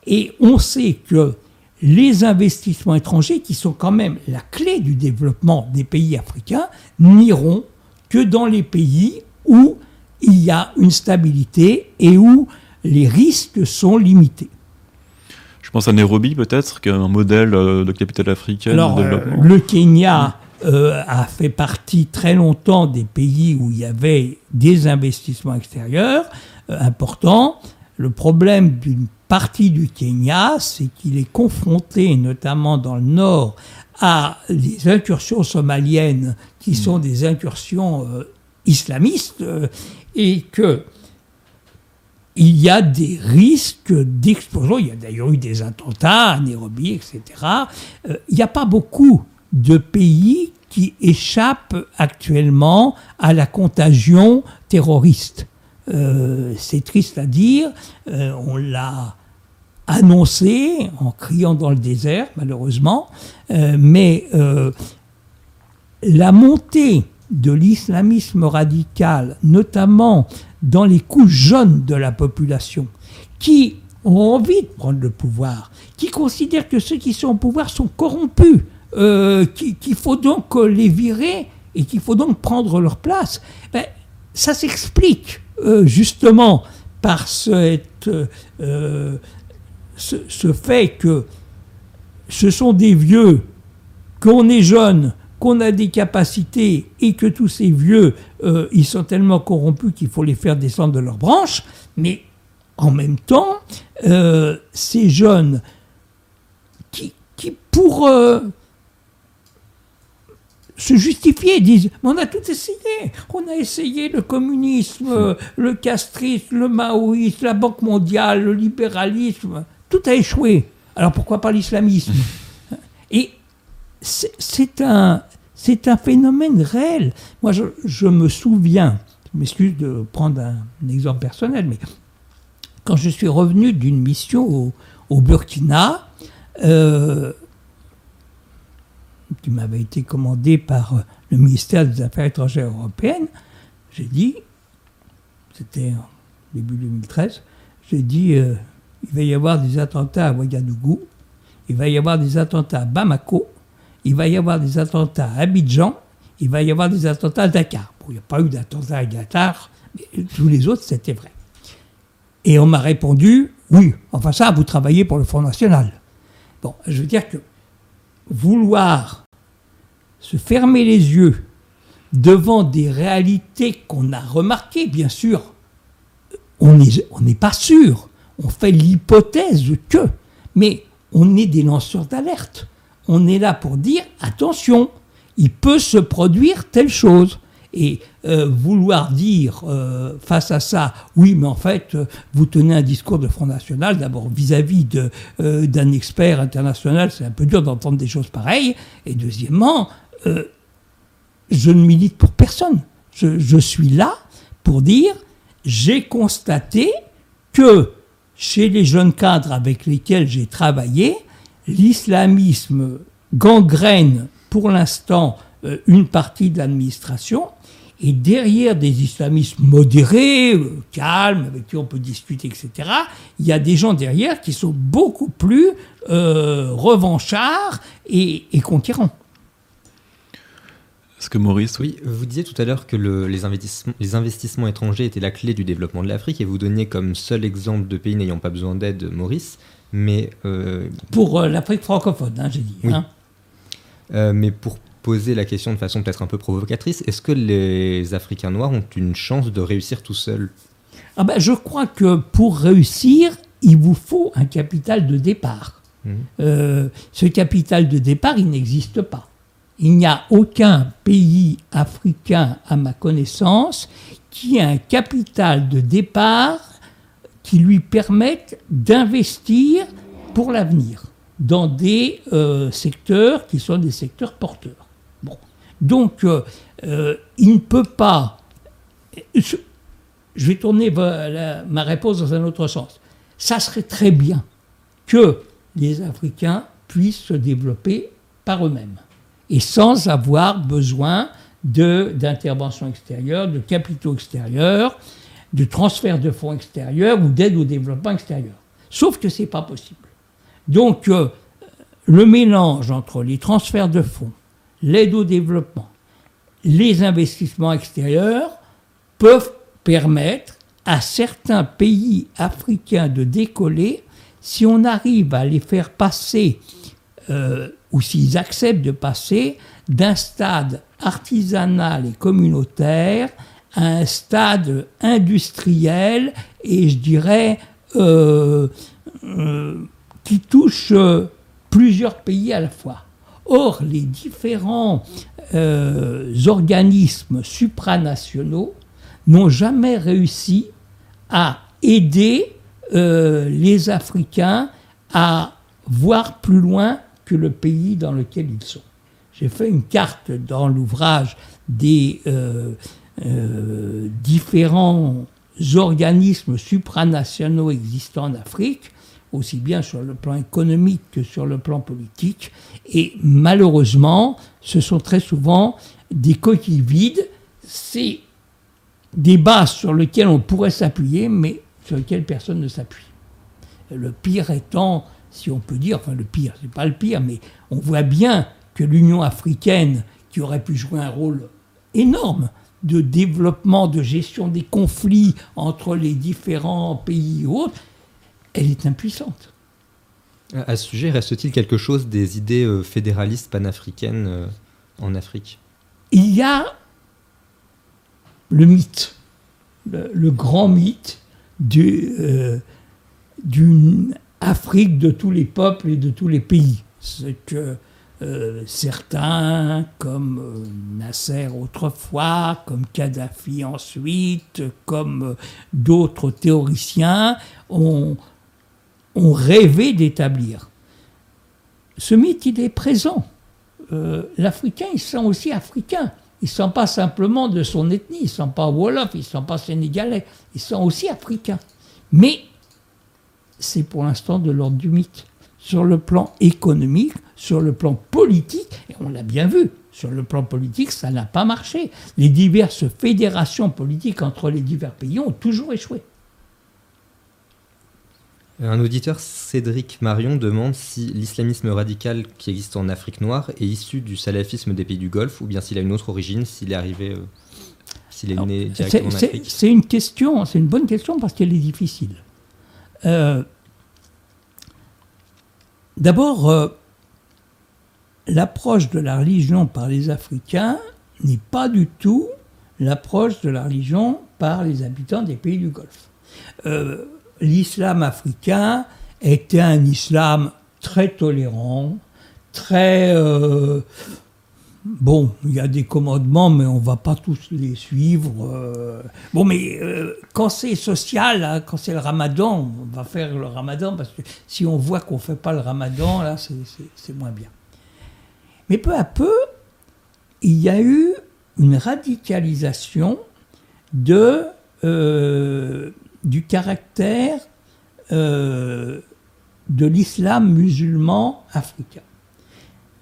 et on sait que les investissements étrangers, qui sont quand même la clé du développement des pays africains, n'iront que dans les pays où il y a une stabilité et où les risques sont limités. Je pense à Nairobi peut-être, qui est un modèle euh, de capitale africaine de euh, développement. le Kenya euh, a fait partie très longtemps des pays où il y avait des investissements extérieurs importants. Le problème d'une partie du Kenya, c'est qu'il est confronté, notamment dans le nord, à des incursions somaliennes qui hmm. sont des incursions islamistes et que il y a des risques d'explosion. Il y a d'ailleurs eu des attentats à Nairobi, etc. Euh, il n'y a pas beaucoup de pays qui échappent actuellement à la contagion terroriste. Euh, c'est triste à dire, euh, on l'a annoncé en criant dans le désert, malheureusement, mais la montée de l'islamisme radical, notamment dans les couches jeunes de la population, qui ont envie de prendre le pouvoir, qui considèrent que ceux qui sont au pouvoir sont corrompus, euh, qu'il faut donc les virer et qu'il faut donc prendre leur place, ben, ça s'explique euh, justement par cette, euh, ce, ce, fait que ce sont des vieux, qu'on est jeune, qu'on a des capacités et que tous ces vieux, euh, ils sont tellement corrompus qu'il faut les faire descendre de leurs branches, mais en même temps, euh, ces jeunes qui, qui pour euh, se justifier disent mais on a tout essayé, on a essayé le communisme, le castrisme, le maoïsme, la Banque mondiale, le libéralisme, tout a échoué. Alors pourquoi pas l'islamisme? Et c'est un, phénomène réel. Moi, je, me souviens, je m'excuse de prendre un, exemple personnel, mais quand je suis revenu d'une mission au, Burkina, euh, qui m'avait été commandée par le ministère des Affaires étrangères européennes, j'ai dit, c'était début 2013, j'ai dit, euh, il va y avoir des attentats à Ouagadougou, il va y avoir des attentats à Bamako, il va y avoir des attentats à Abidjan, il va y avoir des attentats à Dakar. Bon, il n'y a pas eu d'attentats à Dakar, mais tous les autres, c'était vrai. Et on m'a répondu, oui, enfin ça, vous travaillez pour le Front National. Bon, je veux dire que vouloir se fermer les yeux devant des réalités qu'on a remarquées, bien sûr, on n'est pas sûr. On fait l'hypothèse que, mais on est des lanceurs d'alerte on est là pour dire attention, il peut se produire telle chose. Et euh, vouloir dire euh, face à ça, oui, mais en fait, euh, vous tenez un discours de Front National, d'abord vis-à-vis d'un expert international, c'est un peu dur d'entendre des choses pareilles. Et deuxièmement, je ne milite pour personne. Je, je suis là pour dire, j'ai constaté que chez les jeunes cadres avec lesquels j'ai travaillé, l'islamisme gangrène pour l'instant euh, une partie de l'administration, et derrière des islamistes modérés, euh, calmes, avec qui on peut discuter, etc., il y a des gens derrière qui sont beaucoup plus euh, revanchards et, conquérants. Est-ce que Maurice Oui, vous disiez tout à l'heure que les, investissements, les, investissements, étrangers étaient la clé du développement de l'Afrique et vous donniez comme seul exemple de pays n'ayant pas besoin d'aide Maurice. Mais euh, pour euh, l'Afrique francophone, hein, j'ai dit. Hein. Euh, mais pour poser la question de façon peut-être un peu provocatrice, est-ce que les Africains noirs ont une chance de réussir tout seuls? Ah ben, Je crois que pour réussir, il vous faut un capital de départ. Mmh. ce capital de départ, il n'existe pas. Il n'y a aucun pays africain, à ma connaissance, qui a un capital de départ qui lui permettent d'investir pour l'avenir dans des euh, secteurs qui sont des secteurs porteurs. Donc, euh, euh, il ne peut pas... Je, vais tourner ma réponse dans un autre sens. Ça serait très bien que les Africains puissent se développer par eux-mêmes et sans avoir besoin d'interventions extérieures, de capitaux extérieurs, de transfert de fonds extérieurs ou d'aide au développement extérieur. Sauf que ce n'est pas possible. Donc, euh, le mélange entre les transferts de fonds, l'aide au développement, les investissements extérieurs peuvent permettre à certains pays africains de décoller si on arrive à les faire passer, euh, ou s'ils acceptent de passer, d'un stade artisanal et communautaire à un stade industriel et je dirais euh, euh, qui touche plusieurs pays à la fois. Or, les différents organismes supranationaux n'ont jamais réussi à aider euh, les Africains à voir plus loin que le pays dans lequel ils sont. J'ai fait une carte dans l'ouvrage des euh, euh, différents organismes supranationaux existants en Afrique, aussi bien sur le plan économique que sur le plan politique. Et malheureusement, ce sont très souvent des coquilles vides. C'est des bases sur lesquelles on pourrait s'appuyer, mais sur lesquelles personne ne s'appuie. Le pire étant, si on peut dire, enfin le pire, c'est pas le pire, mais on voit bien que l'Union africaine, qui aurait pu jouer un rôle énorme de développement, de gestion des conflits entre les différents pays et autres, elle est impuissante. À ce sujet, reste-t-il quelque chose des idées euh, fédéralistes panafricaines euh, en Afrique? Il y a le mythe, le, grand mythe euh, d'une Afrique de tous les peuples et de tous les pays. Ce que euh, certains, comme euh, Nasser autrefois, comme Kadhafi ensuite, comme d'autres théoriciens, ont, ont rêvé d'établir. Ce mythe, il est présent. L'Africain, il sent aussi africain. Ils ne sont pas simplement de son ethnie, ils ne sont pas Wolof, ils ne sont pas sénégalais, ils sont aussi africains. Mais c'est pour l'instant de l'ordre du mythe. Sur le plan économique, sur le plan politique, et on l'a bien vu, sur le plan politique, ça n'a pas marché. Les diverses fédérations politiques entre les divers pays ont toujours échoué. Un auditeur, Cédric Marion, demande si l'islamisme radical qui existe en Afrique noire est issu du salafisme des pays du Golfe ou bien s'il a une autre origine, s'il est arrivé, euh, s'il est né directement en Afrique. C'est une question, c'est une bonne question parce qu'elle est difficile. Euh, d'abord, euh, l'approche de la religion par les Africains n'est pas du tout l'approche de la religion par les habitants des pays du Golfe. L'islam africain était un islam très tolérant, très... Euh, bon, il y a des commandements, mais on ne va pas tous les suivre. Euh. bon, mais euh, quand c'est social, hein, quand c'est le ramadan, on va faire le ramadan, parce que si on voit qu'on ne fait pas le ramadan, là, c'est moins bien. Mais peu à peu, il y a eu une radicalisation de du caractère euh, de l'islam musulman africain.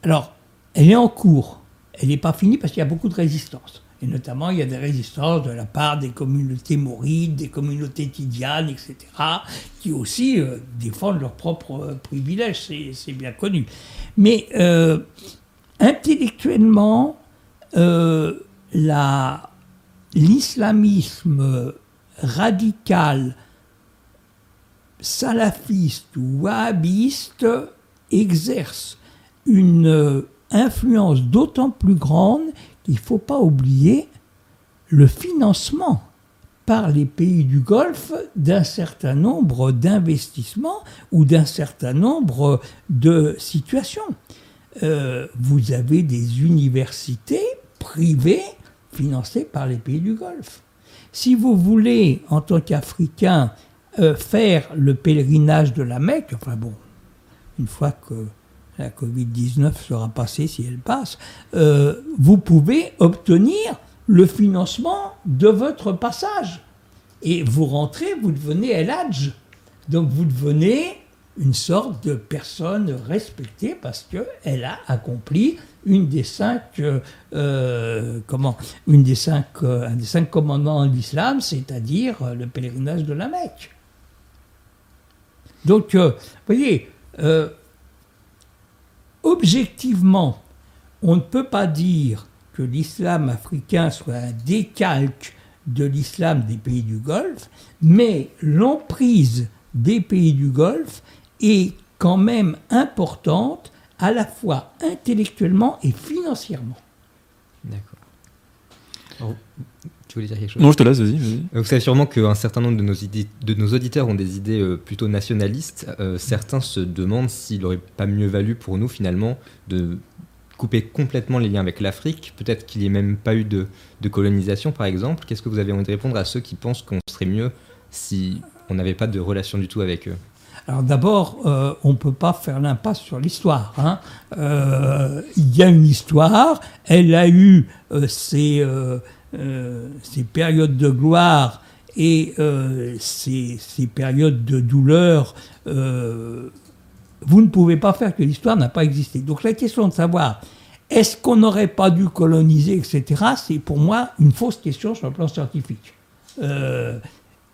Alors, elle est en cours. Elle n'est pas finie parce qu'il y a beaucoup de résistance. Et notamment, il y a des résistances de la part des communautés maurides, des communautés tidianes, etc., qui aussi euh, défendent leurs propres euh, privilèges, c'est bien connu. Mais intellectuellement, l'islamisme radical, salafiste ou wahhabiste exerce une influence d'autant plus grande qu'il ne faut pas oublier le financement par les pays du Golfe d'un certain nombre d'investissements ou d'un certain nombre de situations. Euh, vous avez des universités privées financées par les pays du Golfe. Si vous voulez, en tant qu'Africain, euh, faire le pèlerinage de la Mecque, enfin bon, une fois que la Covid-19 sera passée, si elle passe, euh, vous pouvez obtenir le financement de votre passage. Et vous rentrez, vous devenez El Hadj. Donc vous devenez une sorte de personne respectée parce qu'elle a accompli une des cinq, euh, euh, un des cinq commandements de l'islam, c'est-à-dire le pèlerinage de la Mecque. Donc, vous voyez, objectivement, on ne peut pas dire que l'islam africain soit un décalque de l'islam des pays du Golfe, mais l'emprise des pays du Golfe est quand même importante à la fois intellectuellement et financièrement. D'accord. Tu voulais dire quelque chose Non, je te laisse, vas-y. Vous savez sûrement qu'un certain nombre de nos, idées, de nos auditeurs ont des idées euh, plutôt nationalistes. Euh, certains se demandent s'il n'aurait pas mieux valu pour nous, finalement, de couper complètement les liens avec l'Afrique. Peut-être qu'il n'y ait même pas eu de, de colonisation, par exemple. Qu'est-ce que vous avez envie de répondre à ceux qui pensent qu'on serait mieux si on n'avait pas de relation du tout avec eux? Alors d'abord, euh, on ne peut pas faire l'impasse sur l'histoire. Hein. Euh, il y a une histoire, elle a eu euh, ses, périodes de gloire et ses, périodes de douleur. vous ne pouvez pas faire que l'histoire n'a pas existé. Donc la question de savoir est-ce qu'on n'aurait pas dû coloniser, etc., c'est pour moi une fausse question sur le plan scientifique.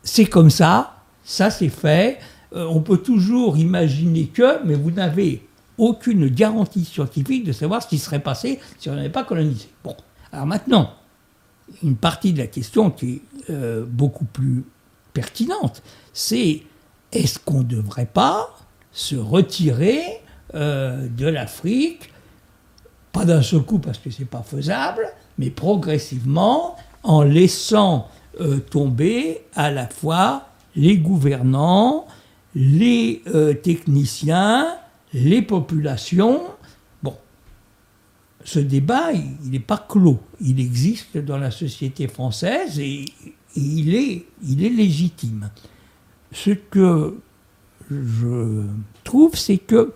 c'est comme ça, ça c'est fait. Euh, on peut toujours imaginer que, mais vous n'avez aucune garantie scientifique de savoir ce qui serait passé si on n'avait pas colonisé. Bon, alors maintenant, une partie de la question qui est euh, beaucoup plus pertinente, c'est est-ce qu'on ne devrait pas se retirer euh, de l'Afrique, pas d'un seul coup parce que ce n'est pas faisable, mais progressivement en laissant tomber à la fois les gouvernants, les euh, techniciens, les populations. Ce débat, il n'est pas clos. Il existe dans la société française et, il, est, il est légitime. Ce que je trouve, c'est que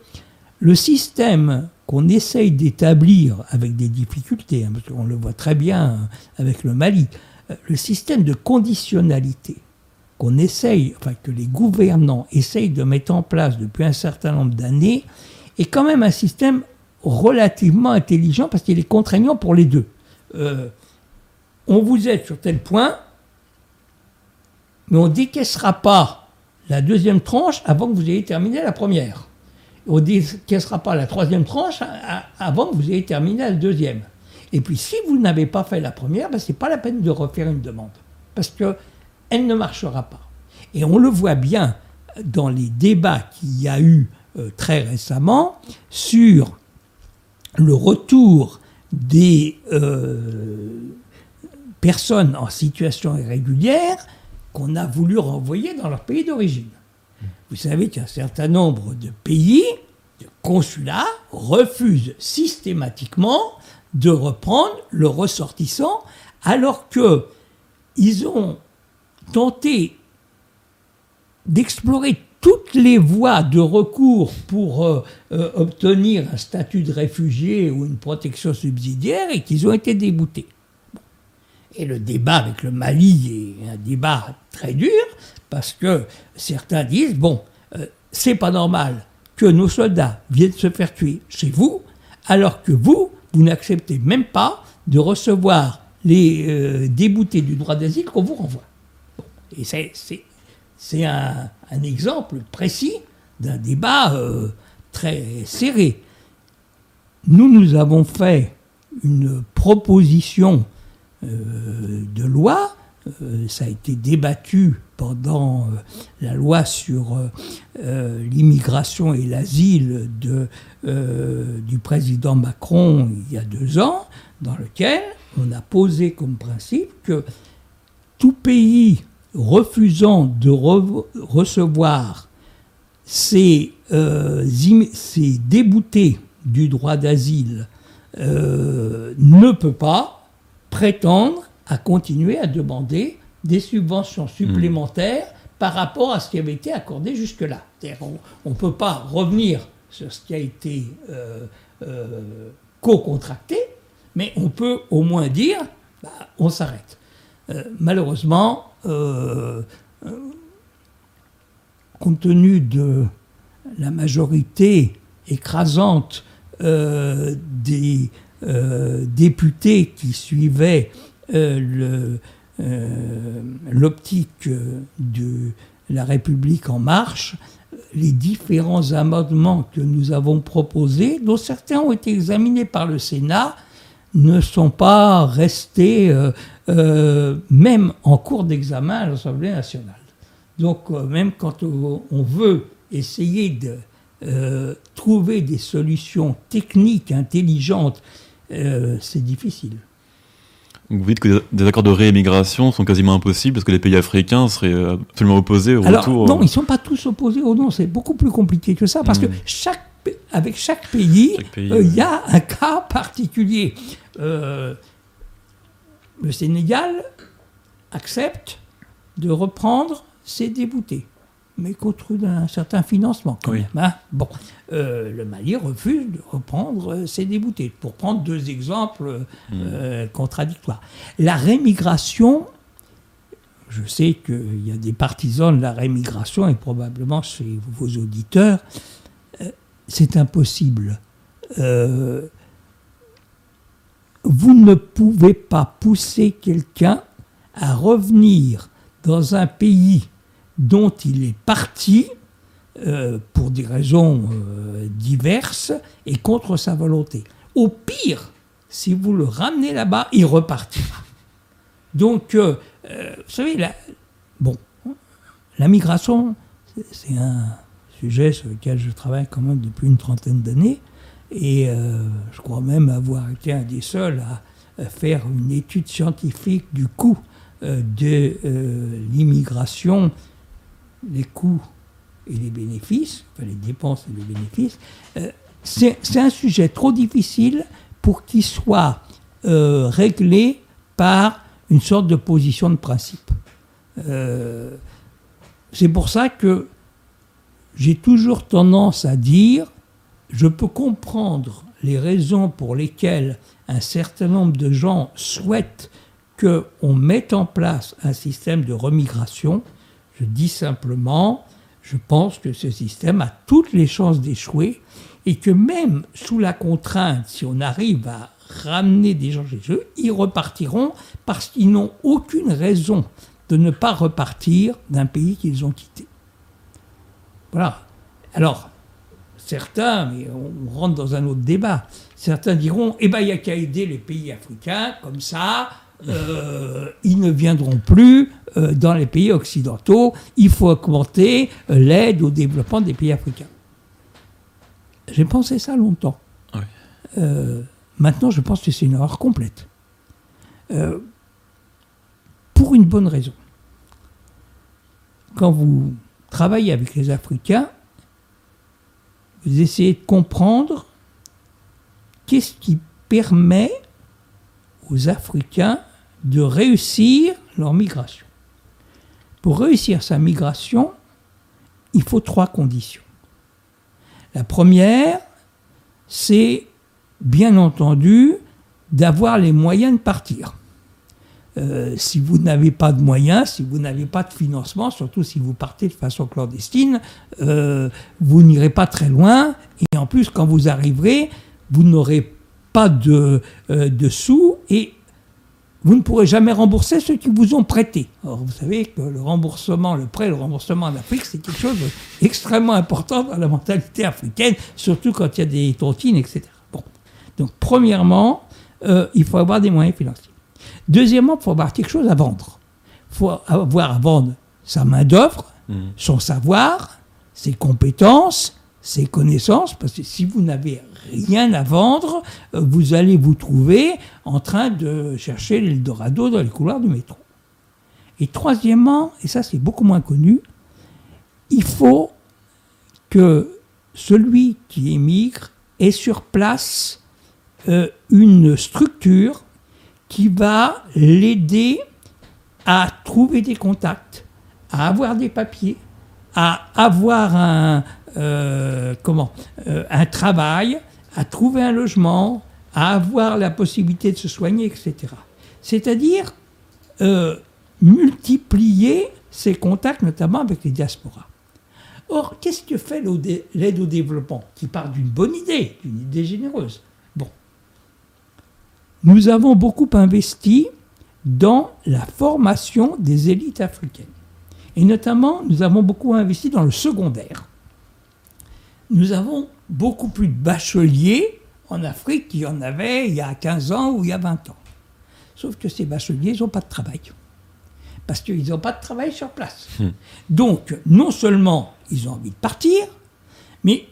le système qu'on essaye d'établir avec des difficultés, hein, parce qu'on le voit très bien avec le Mali, euh, le système de conditionnalité qu'on essaye, enfin que les gouvernants essayent de mettre en place depuis un certain nombre d'années, est quand même un système relativement intelligent parce qu'il est contraignant pour les deux. Euh, on vous aide sur tel point, mais on ne décaissera pas la deuxième tranche avant que vous ayez terminé la première. On ne décaissera pas la troisième tranche avant que vous ayez terminé la deuxième. Et puis si vous n'avez pas fait la première, ben, ce n'est pas la peine de refaire une demande. Parce que elle ne marchera pas. Et on le voit bien dans les débats qu'il y a eu euh, très récemment sur le retour des euh, personnes en situation irrégulière qu'on a voulu renvoyer dans leur pays d'origine. Vous savez qu'un certain nombre de pays, de consulats, refusent systématiquement de reprendre le ressortissant alors qu'ils ont tenter d'explorer toutes les voies de recours pour euh, euh, obtenir un statut de réfugié ou une protection subsidiaire et qu'ils ont été déboutés. Et le débat avec le Mali est un débat très dur parce que certains disent bon, euh, c'est pas normal que nos soldats viennent se faire tuer chez vous alors que vous, vous n'acceptez même pas de recevoir les déboutés du droit d'asile qu'on vous renvoie. Et c'est un, exemple précis d'un débat euh, très serré. Nous, nous avons fait une proposition euh, de loi, euh, ça a été débattu pendant la loi sur l'immigration et l'asile du président Macron il y a deux ans, dans lequel on a posé comme principe que tout pays refusant de recevoir ces, euh, déboutés du droit d'asile euh, ne peut pas prétendre à continuer à demander des subventions supplémentaires par rapport à ce qui avait été accordé jusque-là. On ne peut pas revenir sur ce qui a été euh, co-contracté, mais on peut au moins dire bah, on s'arrête. Malheureusement, euh, euh, compte tenu de la majorité écrasante euh, des députés qui suivaient l'optique de La République en marche, les différents amendements que nous avons proposés, dont certains ont été examinés par le Sénat, ne sont pas restés euh, euh, même en cours d'examen à l'Assemblée nationale. Donc euh, même quand on veut essayer de trouver des solutions techniques intelligentes, c'est difficile. Vous dites que des accords de réémigration sont quasiment impossibles parce que les pays africains seraient absolument opposés au Alors, retour. Non, ils ne sont pas tous opposés au non, c'est beaucoup plus compliqué que ça parce que hmm. chaque, avec chaque pays, euh, il y a un cas particulier. Euh, le Sénégal accepte de reprendre ses déboutés mais contre un certain financement quand même. Hein. bon, euh, le Mali refuse de reprendre euh, ses déboutés, pour prendre deux exemples hmm. contradictoires. La rémigration, je sais qu'il y a des partisans de la rémigration, et probablement chez vos auditeurs, c'est impossible. Vous ne pouvez pas pousser quelqu'un à revenir dans un pays dont il est parti euh, pour des raisons euh, diverses et contre sa volonté. Au pire, si vous le ramenez là-bas, il repartira. Donc, euh, vous savez, bon, la migration, c'est un sujet sur lequel je travaille quand même depuis une trentaine d'années, et je crois même avoir été un des seuls à faire une étude scientifique du coût de l'immigration les coûts et les bénéfices, enfin les dépenses et les bénéfices, euh, c'est un sujet trop difficile pour qu'il soit euh, réglé par une sorte de position de principe. Euh, c'est pour ça que j'ai toujours tendance à dire, je peux comprendre les raisons pour lesquelles un certain nombre de gens souhaitent qu'on mette en place un système de remigration, je dis simplement, je pense que ce système a toutes les chances d'échouer et que même sous la contrainte, si on arrive à ramener des gens chez eux, ils repartiront parce qu'ils n'ont aucune raison de ne pas repartir d'un pays qu'ils ont quitté. Voilà. Alors, certains, mais on rentre dans un autre débat, certains diront, eh bien, il n'y a qu'à aider les pays africains, comme ça, euh, ils ne viendront plus euh, dans les pays occidentaux. Il faut augmenter euh, l'aide au développement des pays africains. J'ai pensé ça longtemps. maintenant, je pense que c'est une erreur complète. pour une bonne raison. Quand vous travaillez avec les Africains, vous essayez de comprendre qu'est-ce qui permet aux Africains de réussir leur migration. Pour réussir sa migration, il faut trois conditions. La première, c'est bien entendu d'avoir les moyens de partir. Euh, si vous n'avez pas de moyens, si vous n'avez pas de financement, surtout si vous partez de façon clandestine, euh, vous n'irez pas très loin. Et en plus, quand vous arriverez, vous n'aurez pas de, euh, de sous et vous ne pourrez jamais rembourser ceux qui vous ont prêté. Or, vous savez que le remboursement, le prêt, le remboursement en Afrique, c'est quelque chose d'extrêmement important dans la mentalité africaine, surtout quand il y a des tontines, etc. Bon. Donc, premièrement, il faut avoir des moyens financiers. Deuxièmement, il faut avoir quelque chose à vendre. Il faut avoir à vendre sa main-d'œuvre, mmh. son savoir, ses compétences, ses connaissances, parce que si vous n'avez rien à vendre, euh, vous allez vous trouver en train de chercher l'Eldorado dans les couloirs du métro. Et troisièmement, et ça c'est beaucoup moins connu, il faut que celui qui émigre ait sur place euh, une structure qui va l'aider à trouver des contacts, à avoir des papiers, à avoir un, euh, euh, travail, à trouver un logement, à avoir la possibilité de se soigner, etc. C'est-à-dire euh, multiplier ses contacts, notamment avec les diasporas. Or, qu'est-ce que fait l'aide au développement Qui part d'une bonne idée, d'une idée généreuse? Nous avons beaucoup investi dans la formation des élites africaines. Et notamment, nous avons beaucoup investi dans le secondaire. Nous avons beaucoup plus de bacheliers en Afrique qu'il y en avait il y a 15 ans ou il y a 20 ans. Sauf que ces bacheliers, n'ont pas de travail. Parce qu'ils n'ont pas de travail sur place. Hmm. Donc, non seulement ils ont envie de partir, mais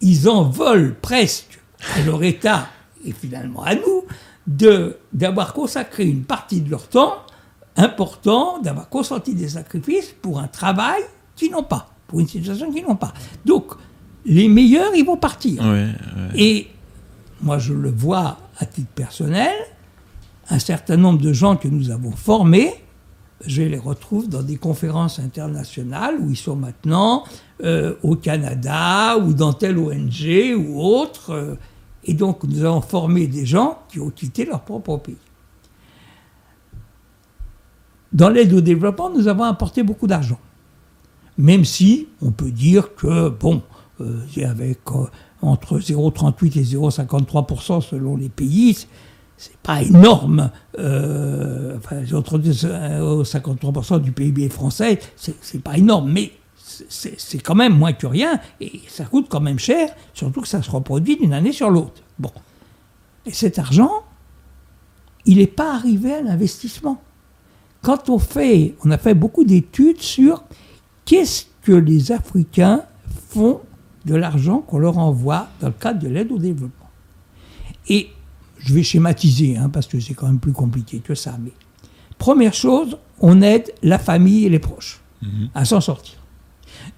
ils en veulent presque à leur État et finalement à nous d'avoir consacré une partie de leur temps important, d'avoir consenti des sacrifices pour un travail qu'ils n'ont pas, pour une situation qu'ils n'ont pas. Donc, les meilleurs, ils vont partir. Et moi, je le vois à titre personnel, un certain nombre de gens que nous avons formés, je les retrouve dans des conférences internationales où ils sont maintenant euh, au Canada ou dans telle ONG ou autre. Euh, et donc nous avons formé des gens qui ont quitté leur propre pays. Dans l'aide au développement, nous avons apporté beaucoup d'argent. Même si on peut dire que, bon, euh, avec entre 0,38 et 0,53% selon les pays, c'est pas énorme. Euh, enfin, entre 53% du PIB français, c'est pas énorme, mais c'est quand même moins que rien, et ça coûte quand même cher, surtout que ça se reproduit d'une année sur l'autre. Bon. Et cet argent, il n'est pas arrivé à l'investissement. Quand on fait, on a fait beaucoup d'études sur qu'est-ce que les Africains font de l'argent qu'on leur envoie dans le cadre de l'aide au développement. Et je vais schématiser, hein, parce que c'est quand même plus compliqué que ça, mais première chose, on aide la famille et les proches mhm. à s'en sortir.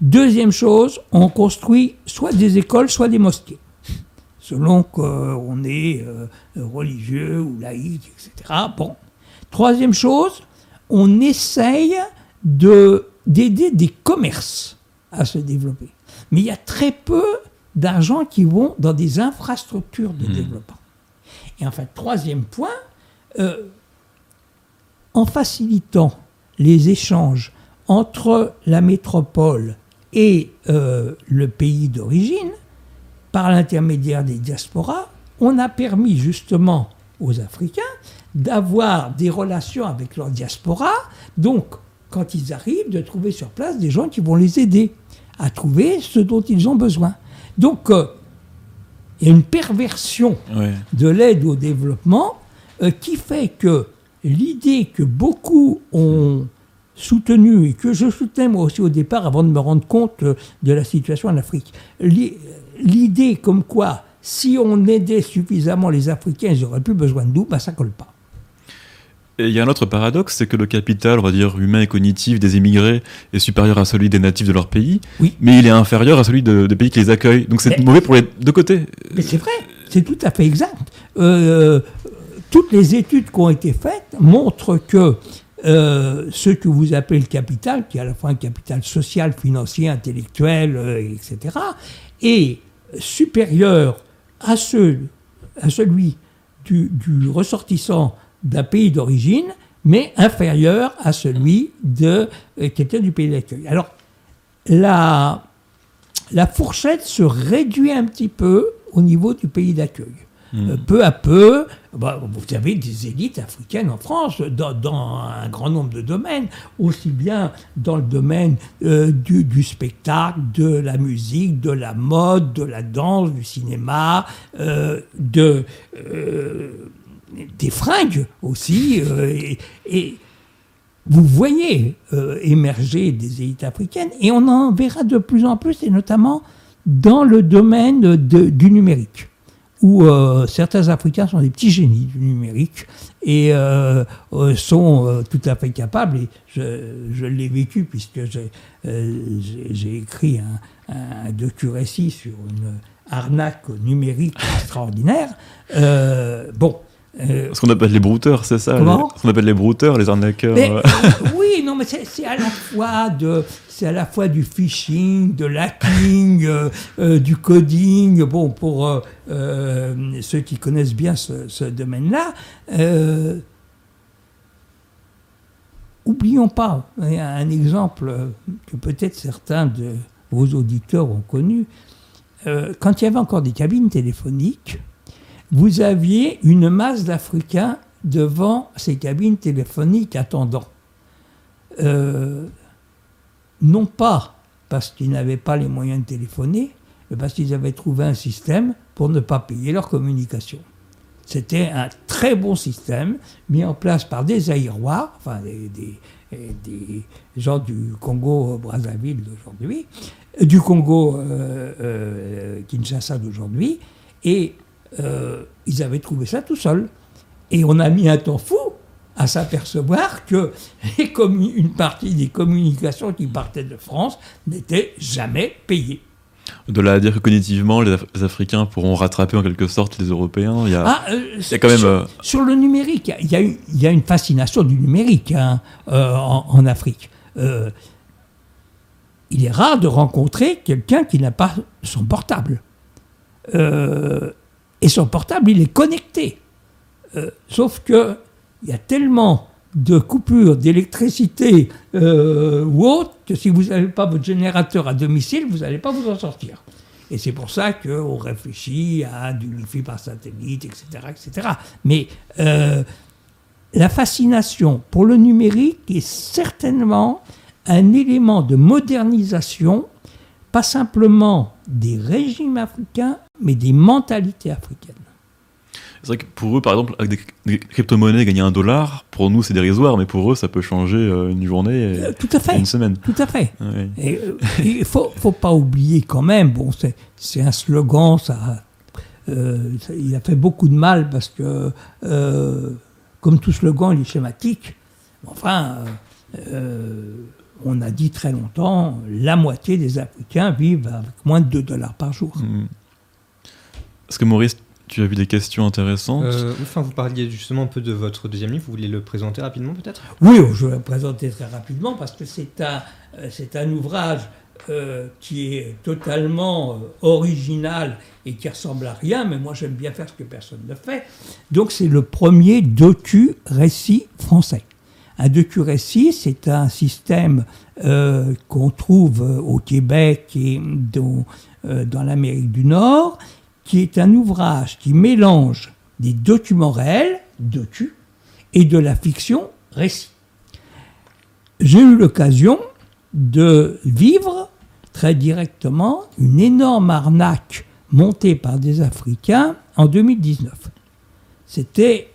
Deuxième chose, on construit soit des écoles, soit des mosquées, selon qu'on est euh, religieux ou laïque, etc. Bon. Troisième chose, on essaye d'aider des commerces à se développer. Mais il y a très peu d'argent qui vont dans des infrastructures de mhm. développement. Et enfin, troisième point, euh, en facilitant les échanges entre la métropole et euh, le pays d'origine, par l'intermédiaire des diasporas, on a permis justement aux Africains d'avoir des relations avec leur diaspora, donc quand ils arrivent, de trouver sur place des gens qui vont les aider à trouver ce dont ils ont besoin. Donc, euh, il y a une perversion de l'aide au développement euh, qui fait que l'idée que beaucoup ont soutenue et que je soutenais moi aussi au départ avant de me rendre compte euh, de la situation en Afrique, l'idée comme quoi si on aidait suffisamment les Africains, ils n'auraient plus besoin de nous, ben ça colle pas. Et il y a un autre paradoxe, c'est que le capital, on va dire, humain et cognitif des immigrés est supérieur à celui des natifs de leur pays, oui. mais il est inférieur à celui des pays qui les accueillent. Donc c'est mauvais pour les deux côtés. Mais c'est vrai, c'est tout à fait exact. Euh, toutes les études qui ont été faites montrent que euh, ce que vous appelez le capital, qui est à la fois un capital social, financier, intellectuel, euh, etc., est supérieur à, celui du, ressortissant d'un pays d'origine, mais inférieur à celui de, euh, qui était du pays d'accueil. Alors, la fourchette se réduit un petit peu au niveau du pays d'accueil. Euh, peu à peu, bah, vous avez des élites africaines en France dans, un grand nombre de domaines, aussi bien dans le domaine euh, du, du, spectacle, de la musique, de la mode, de la danse, du cinéma, de des fringues aussi. Euh, et, vous voyez euh, émerger des élites africaines, et on en verra de plus en plus, et notamment dans le domaine du numérique, où euh, certains Africains sont des petits génies du numérique et sont tout à fait capables, et je, l'ai vécu puisque j'ai écrit un, un docu-récit sur une arnaque numérique extraordinaire. bon, euh, ce qu'on appelle les brouteurs, c'est ça Ce qu'on appelle les brouteurs, les arnaqueurs. Euh. oui, non, mais c'est à la fois de, c'est à la fois du phishing, de l'hacking, euh, du coding. Bon, pour ceux qui connaissent bien ce, ce domaine-là, oublions pas un exemple que peut-être certains de vos auditeurs ont connu. quand il y avait encore des cabines téléphoniques, vous aviez une masse d'Africains devant ces cabines téléphoniques attendant. Euh, non pas parce qu'ils n'avaient pas les moyens de téléphoner, mais parce qu'ils avaient trouvé un système pour ne pas payer leur communication. C'était un très bon système mis en place par des Aïrois, enfin des, gens du Congo-Brazzaville d'aujourd'hui, euh, du Congo-Kinshasa euh, d'aujourd'hui, et ils avaient trouvé ça tout seuls. Et on a mis un temps fou à s'apercevoir que une partie des communications qui partaient de France n'étaient jamais payées. De là à dire que cognitivement, les, Africains pourront rattraper en quelque sorte les Européens, il y a, ah, euh, quand même... Euh, sur, le numérique, il y, a, il y, a, une fascination du numérique hein, euh, en, Afrique. il est rare de rencontrer quelqu'un qui n'a pas son portable. Et son portable, il est connecté. sauf que il y a tellement de coupures d'électricité euh, ou autre que si vous n'avez pas votre générateur à domicile, vous n'allez pas vous en sortir. Et c'est pour ça qu'on réfléchit à du wifi par satellite, etc. etc. Mais euh, la fascination pour le numérique est certainement un élément de modernisation, pas simplement des régimes africains, mais des mentalités africaines. C'est vrai que pour eux, par exemple, avec des, crypto-monnaies, gagner un dollar, pour nous, c'est dérisoire, mais pour eux, ça peut changer euh, une journée et, euh, tout à fait. une semaine. Tout à fait. Et euh, il faut, faut pas oublier quand même, bon, c'est un slogan, ça, il a fait beaucoup de mal parce que, comme tout slogan, il est schématique. Enfin, on a dit très longtemps, la moitié des Africains vivent avec moins de 2 dollars par jour. Mmh. Est-ce que Maurice, tu as vu des questions intéressantes? Euh, enfin, vous parliez justement un peu de votre deuxième livre. Vous voulez le présenter rapidement, peut-être? Oui, je vais le présenter très rapidement parce que c'est un, euh, c'est un ouvrage euh, qui est totalement original et qui ressemble à rien, mais moi j'aime bien faire ce que personne ne fait. Donc c'est le premier docu-récit français. Un docu-récit, c'est un système qu'on trouve au Québec et dans, dans l'Amérique du Nord, qui est un ouvrage qui mélange des documents réels, docu, et de la fiction, récit. J'ai eu l'occasion de vivre très directement une énorme arnaque montée par des Africains en 2019. C'était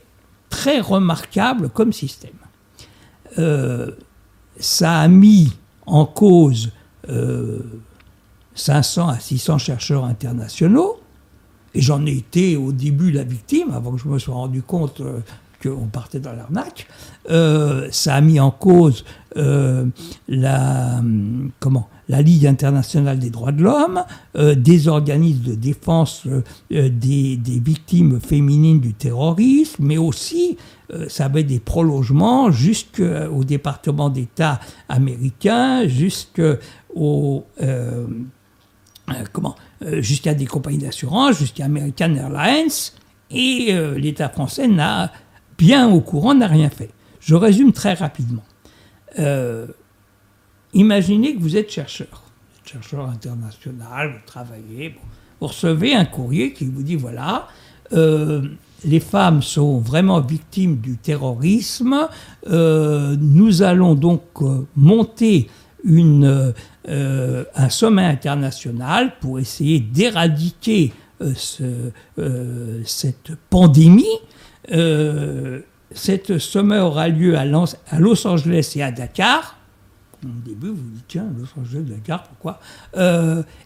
très remarquable comme système. Euh, ça a mis en cause 500 euh, à 600 chercheurs internationaux, et j'en ai été au début la victime, avant que je me sois rendu compte euh, qu'on partait dans l'arnaque. Ça a mis en cause la, comment, la Ligue internationale des droits de l'homme, des organismes de défense des, des, victimes féminines du terrorisme, mais aussi ça avait des prolongements jusqu'au département d'État américain, jusqu'au comment euh, jusqu'à des compagnies d'assurance, jusqu'à American Airlines, et euh, l'État français n'a, bien au courant, n'a rien fait. Je résume très rapidement. Euh, imaginez que vous êtes chercheur, chercheur international, vous travaillez, vous recevez un courrier qui vous dit voilà, les femmes sont vraiment victimes du terrorisme, nous allons donc monter une, euh, un sommet international pour essayer d'éradiquer euh, euh, cette pandémie. cette sommet aura lieu à, Los Angeles et à Dakar. Au début, vous dites, tiens, Los Angeles, Dakar, pourquoi?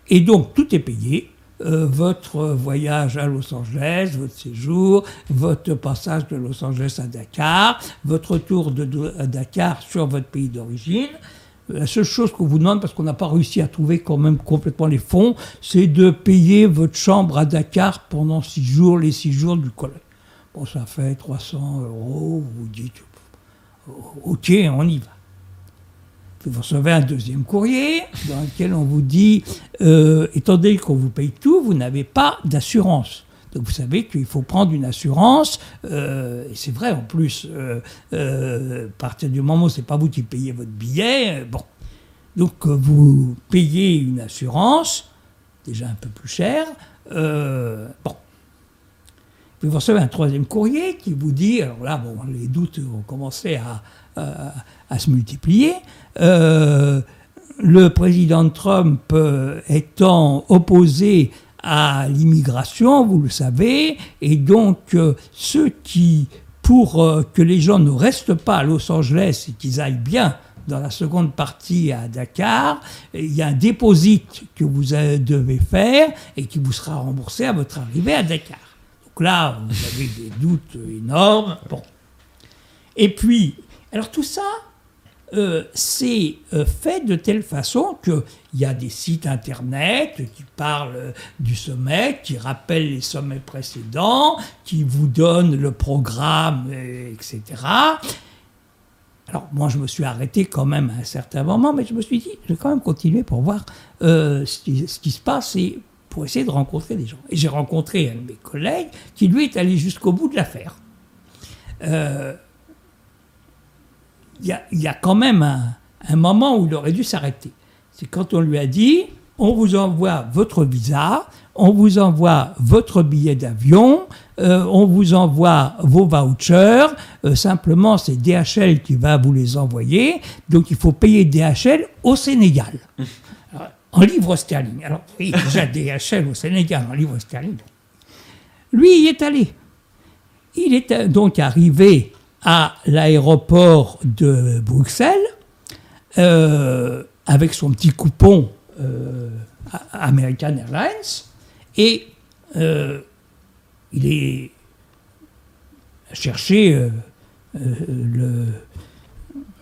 Et donc, tout est payé. votre voyage à Los Angeles, votre séjour, votre passage de Los Angeles à Dakar, votre retour de, à Dakar sur votre pays d'origine. La seule chose qu'on vous demande, parce qu'on n'a pas réussi à trouver quand même complètement les fonds, c'est de payer votre chambre à Dakar pendant six jours, les six jours du collège. Bon, ça fait 300 euros, vous dites, ok, on y va. Vous recevez un deuxième courrier dans lequel on vous dit, étant donné qu'on vous paye tout, vous n'avez pas d'assurance. Donc vous savez qu'il faut prendre une assurance, euh, et c'est vrai en plus, euh, euh, à partir du moment où c'est pas vous qui payez votre billet, bon. Donc vous payez une assurance, déjà un peu plus cher, bon. Vous recevez un troisième courrier qui vous dit, alors là, bon, les doutes ont commencé à, à se multiplier, le président Trump euh, étant opposé à l'immigration, vous le savez, et donc euh, ceux qui, pour euh, que les gens ne restent pas à Los Angeles et qu'ils aillent bien dans la seconde partie à Dakar, il y a un déposit que vous devez faire et qui vous sera remboursé à votre arrivée à Dakar. Donc là, vous avez des doutes énormes. Bon. Et puis, alors tout ça, euh, c'est euh, fait de telle façon qu'il y a des sites internet qui parlent du sommet, qui rappellent les sommets précédents, qui vous donnent le programme, etc. Alors moi je me suis arrêté quand même à un certain moment, mais je me suis dit, je vais quand même continuer pour voir euh, ce, qui, se passe et pour essayer de rencontrer des gens. Et j'ai rencontré un de mes collègues qui lui est allé jusqu'au bout de l'affaire il y, a, quand même un, moment où il aurait dû s'arrêter. C'est quand on lui a dit on vous envoie votre visa, on vous envoie votre billet d'avion, euh, on vous envoie vos vouchers, euh, simplement c'est DHL qui va vous les envoyer, donc il faut payer DHL au Sénégal. en livres sterling. Alors oui, déjà DHL au Sénégal en livres sterling. Lui y est allé. Il est donc arrivé à l'aéroport de Bruxelles euh, avec son petit coupon euh, American Airlines et euh, il est cherché le,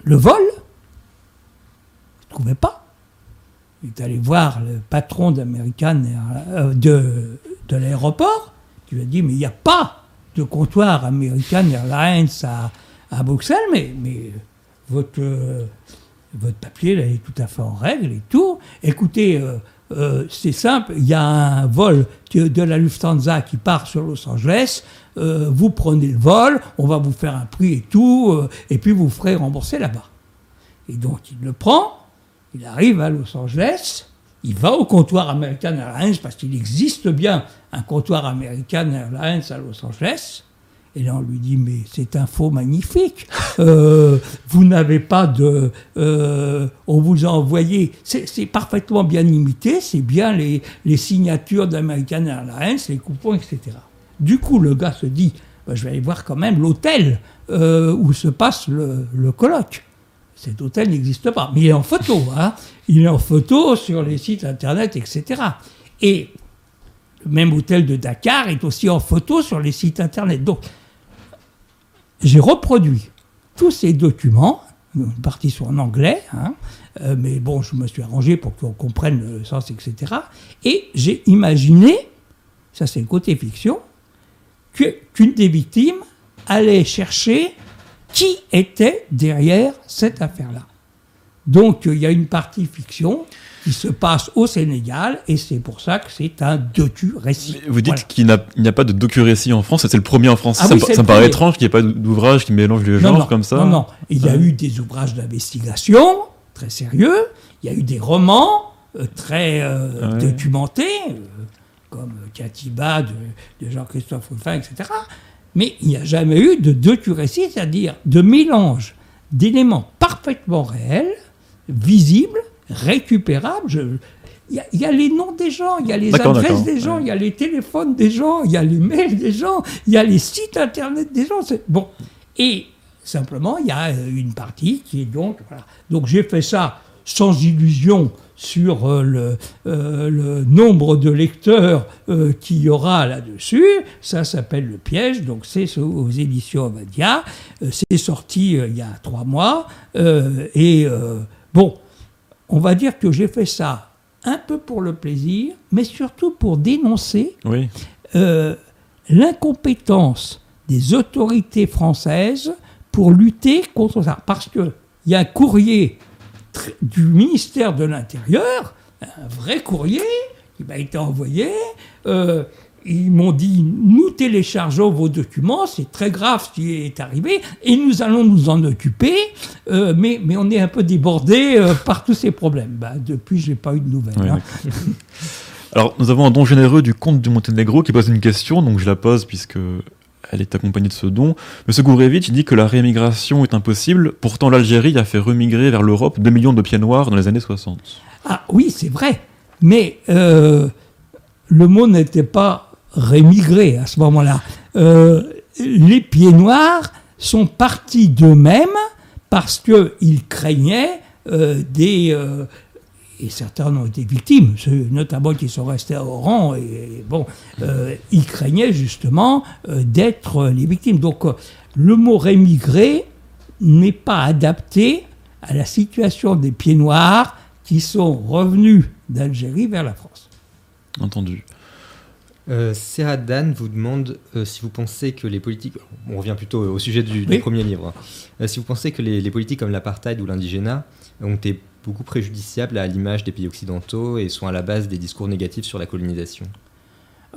vol. Il ne trouvait pas. Il est allé voir le patron d'American de, de l'aéroport qui lui a dit mais il n'y a pas de comptoir American Airlines à, à Bruxelles, mais, mais votre, euh, votre papier est tout à fait en règle et tout. Écoutez, euh, euh, c'est simple, il y a un vol de la Lufthansa qui part sur Los Angeles, vous prenez le vol, on va vous faire un prix et tout, et puis vous ferez rembourser là-bas. Et donc il le prend, il arrive à Los Angeles, il va au comptoir American Airlines parce qu'il existe bien un comptoir American Airlines à Los Angeles. Et là, on lui dit, mais c'est un faux magnifique. Euh, vous n'avez pas de... Euh, on vous a envoyé... C'est parfaitement bien imité, c'est bien les, les signatures d'American Airlines, les coupons, etc. Du coup, le gars se dit, bah, je vais aller voir quand même l'hôtel euh, où se passe le, le colloque. Cet hôtel n'existe pas, mais il est en photo. Hein. Il est en photo sur les sites internet, etc. Et le même hôtel de Dakar est aussi en photo sur les sites internet. Donc, j'ai reproduit tous ces documents, une partie sont en anglais, hein, euh, mais bon, je me suis arrangé pour qu'on comprenne le sens, etc. Et j'ai imaginé, ça c'est le côté fiction, qu'une des victimes allait chercher qui était derrière cette affaire-là. Donc il y a une partie fiction qui se passe au Sénégal et c'est pour ça que c'est un docu-récit. Vous dites qu'il n'y a, pas de docu-récit en France, c'est le premier en France. Ah ça, me paraît étrange qu'il n'y ait pas d'ouvrage qui mélange les genres comme ça. Non, non, il y a eu des ouvrages d'investigation très sérieux, il y a eu des romans euh, très euh, documentés, euh, comme Katiba de, de Jean-Christophe Ruffin, etc mais il n'y a jamais eu de docu-récit, c'est-à-dire de mélange d'éléments parfaitement réels, visibles, récupérables. Il y, a les noms des gens, il y a les adresses des gens, il y a les téléphones des gens, il y a les mails des gens, il y a les sites internet des gens. Bon. Et simplement, il y a une partie qui est donc. Voilà. Donc j'ai fait ça sans illusion sur euh, euh, le, nombre de lecteurs euh, qu'il y aura là-dessus. Ça s'appelle Le Piège, donc c'est aux éditions Avadia. c'est sorti il y a trois mois. et bon, on va dire que j'ai fait ça un peu pour le plaisir, mais surtout pour dénoncer l'incompétence des autorités françaises pour lutter contre ça. Parce qu'il y a un courrier du ministère de l'Intérieur, un vrai courrier qui m'a été envoyé. Euh, ils m'ont dit, nous téléchargeons vos documents, c'est très grave ce qui est arrivé, et nous allons nous en occuper, euh, mais, mais on est un peu débordé euh, par tous ces problèmes. Bah, depuis, je n'ai pas eu de nouvelles. Hein. Alors, nous avons un don généreux du comte du Monténégro qui pose une question, donc je la pose puisque elle est accompagnée de ce don. M. Gourevitch dit que la réémigration est impossible, pourtant l'Algérie a fait remigrer vers l'Europe 2 millions de pieds noirs dans les années 60. Ah oui, c'est vrai, mais euh, le mot n'était pas rémigré à ce moment-là. Euh, les pieds noirs sont partis d'eux-mêmes parce qu'ils craignaient euh, des, et certains ont été victimes, ceux notamment qui sont restés au rang, et, bon, euh, ils craignaient justement euh, d'être les victimes. Donc euh, le mot rémigré n'est pas adapté à la situation des pieds noirs qui sont revenus d'Algérie vers la France. Entendu. Euh, Dan vous demande si vous pensez que les politiques, on revient plutôt au sujet du, premier livre, si vous pensez que les, les politiques comme l'apartheid ou l'indigénat ont été beaucoup préjudiciables à l'image des pays occidentaux et sont à la base des discours négatifs sur la colonisation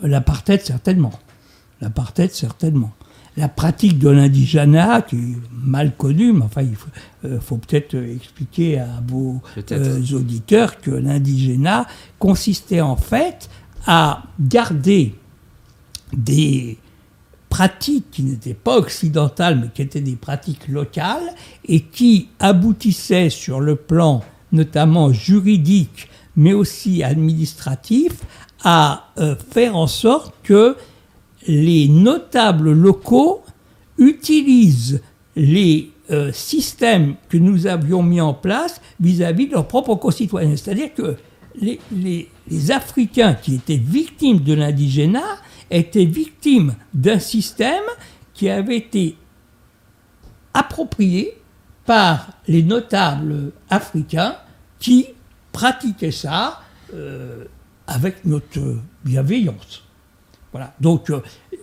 L'apartheid, certainement. L'apartheid, certainement. La pratique de l'indigénat, qui est mal connue, mais enfin, il faut, euh, peut-être expliquer à vos euh, auditeurs que l'indigénat consistait en fait à garder des pratiques qui n'étaient pas occidentales, mais qui étaient des pratiques locales, et qui aboutissaient sur le plan notamment juridique, mais aussi administratif, à euh, faire en sorte que les notables locaux utilisent les euh, systèmes que nous avions mis en place vis-à-vis de leurs propres concitoyens. C'est-à-dire que les, les, Africains qui étaient victimes de l'indigénat étaient victimes d'un système qui avait été approprié par les notables africains qui pratiquaient ça euh, avec notre bienveillance. Voilà. Donc, euh,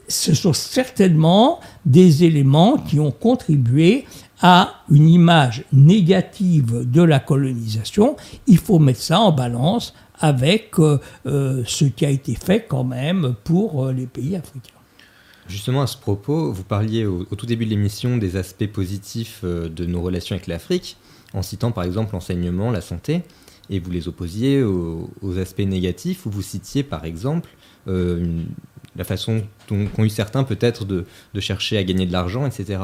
ce sont certainement des éléments qui ont contribué à une image négative de la colonisation. Il faut mettre ça en balance avec euh, ce qui a été fait quand même pour les pays africains. Justement, à ce propos, vous parliez au, tout début de l'émission des aspects positifs euh, de nos relations avec l'Afrique, en citant par exemple l'enseignement, la santé, et vous les opposiez aux, aspects négatifs, où vous citiez par exemple euh, la façon qu'ont eu certains peut-être de, chercher à gagner de l'argent, etc.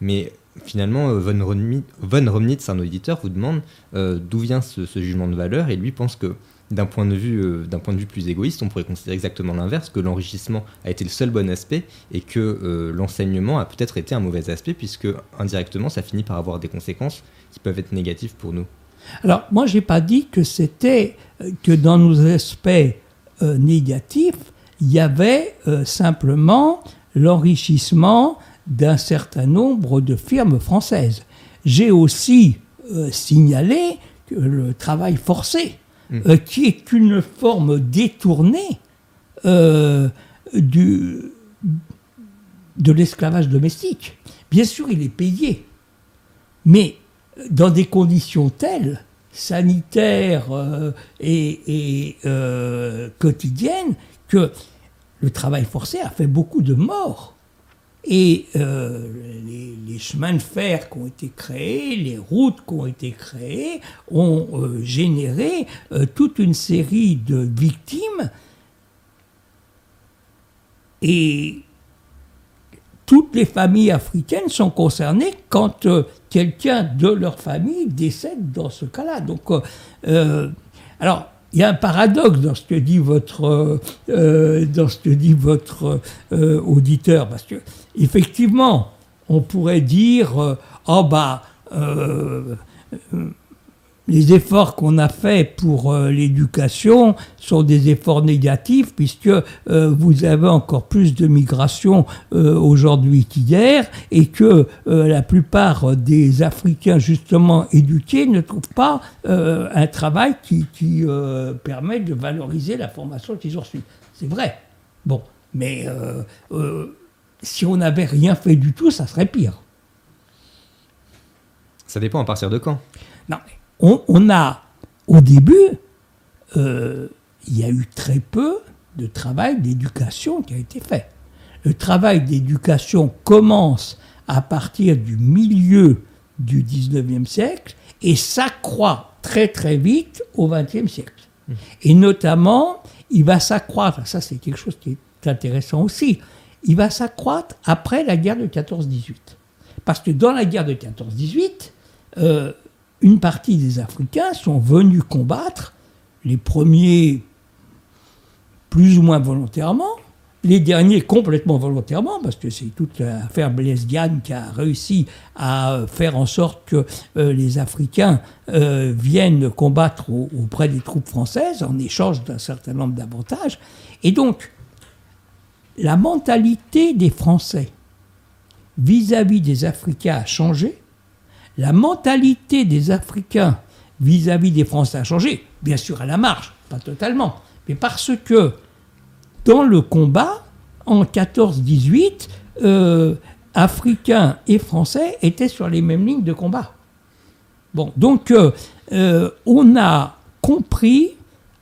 Mais finalement, euh, Von, Romnitz, un auditeur, vous demande d'où vient ce, ce, jugement de valeur, et lui pense que d'un point, de vue, euh, d'un point de vue plus égoïste, on pourrait considérer exactement l'inverse, que l'enrichissement a été le seul bon aspect et que euh, l'enseignement a peut-être été un mauvais aspect, puisque indirectement, ça finit par avoir des conséquences qui peuvent être négatives pour nous. Alors, moi, je n'ai pas dit que c'était euh, que dans nos aspects négatifs, il y avait simplement l'enrichissement d'un certain nombre de firmes françaises. J'ai aussi signalé que le travail forcé euh, qui est une forme détournée euh, de l'esclavage domestique. Bien sûr, il est payé, mais dans des conditions telles, sanitaires euh, et, quotidiennes, que le travail forcé a fait beaucoup de morts. Et euh, les, chemins de fer qui ont été créés, les routes qui ont été créées, ont euh, généré euh, toute une série de victimes. Et toutes les familles africaines sont concernées quand quelqu'un de leur famille décède dans ce cas-là. Donc, alors, il y a un paradoxe dans ce que dit votre, euh, dans ce que dit votre euh, auditeur, parce que effectivement, on pourrait dire, euh, oh bah, les efforts qu'on a faits pour euh, l'éducation sont des efforts négatifs puisque euh, vous avez encore plus de migration euh, aujourd'hui qu'hier et que la plupart des Africains justement éduqués ne trouvent pas un travail qui, qui permet de valoriser la formation qu'ils ont reçue. C'est vrai. Bon, mais si on n'avait rien fait du tout, ça serait pire. Ça dépend à partir de quand? Non, on, a, au début, euh, il y a eu très peu de travail d'éducation qui a été fait. Le travail d'éducation commence à partir du milieu du 19e siècle et s'accroît très très vite au 20e siècle. Et notamment, il va s'accroître, ça c'est quelque chose qui est intéressant aussi, il va s'accroître après la guerre de 14-18. Parce que dans la guerre de 14-18, euh, une partie des Africains sont venus combattre, les premiers plus ou moins volontairement, les derniers complètement volontairement, parce que c'est toute l'affaire Blaise Diagne qui a réussi à faire en sorte que euh, les Africains euh, viennent combattre auprès des troupes françaises en échange d'un certain nombre d'avantages. Et donc, la mentalité des Français vis-à-vis des Africains a changé. La mentalité des Africains vis-à-vis des Français a changé, bien sûr à la marge, pas totalement, mais parce que dans le combat, en 14-18, euh, Africains et Français étaient sur les mêmes lignes de combat. Bon, donc euh, euh, on a compris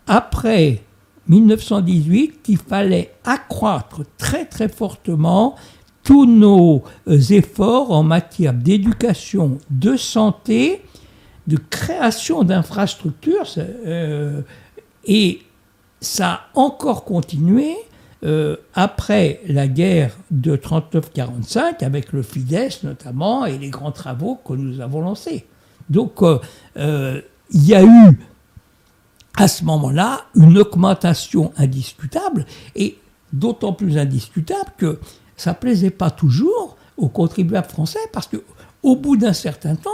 après 1918 qu'il fallait accroître très très fortement tous nos efforts en matière d'éducation, de santé, de création d'infrastructures. et ça a encore continué euh, après la guerre de 39-45, avec le FIDES notamment, et les grands travaux que nous avons lancés. Donc, euh, euh, il y a eu à ce moment-là une augmentation indiscutable, et d'autant plus indiscutable que ça plaisait pas toujours aux contribuables français, parce qu'au bout d'un certain temps,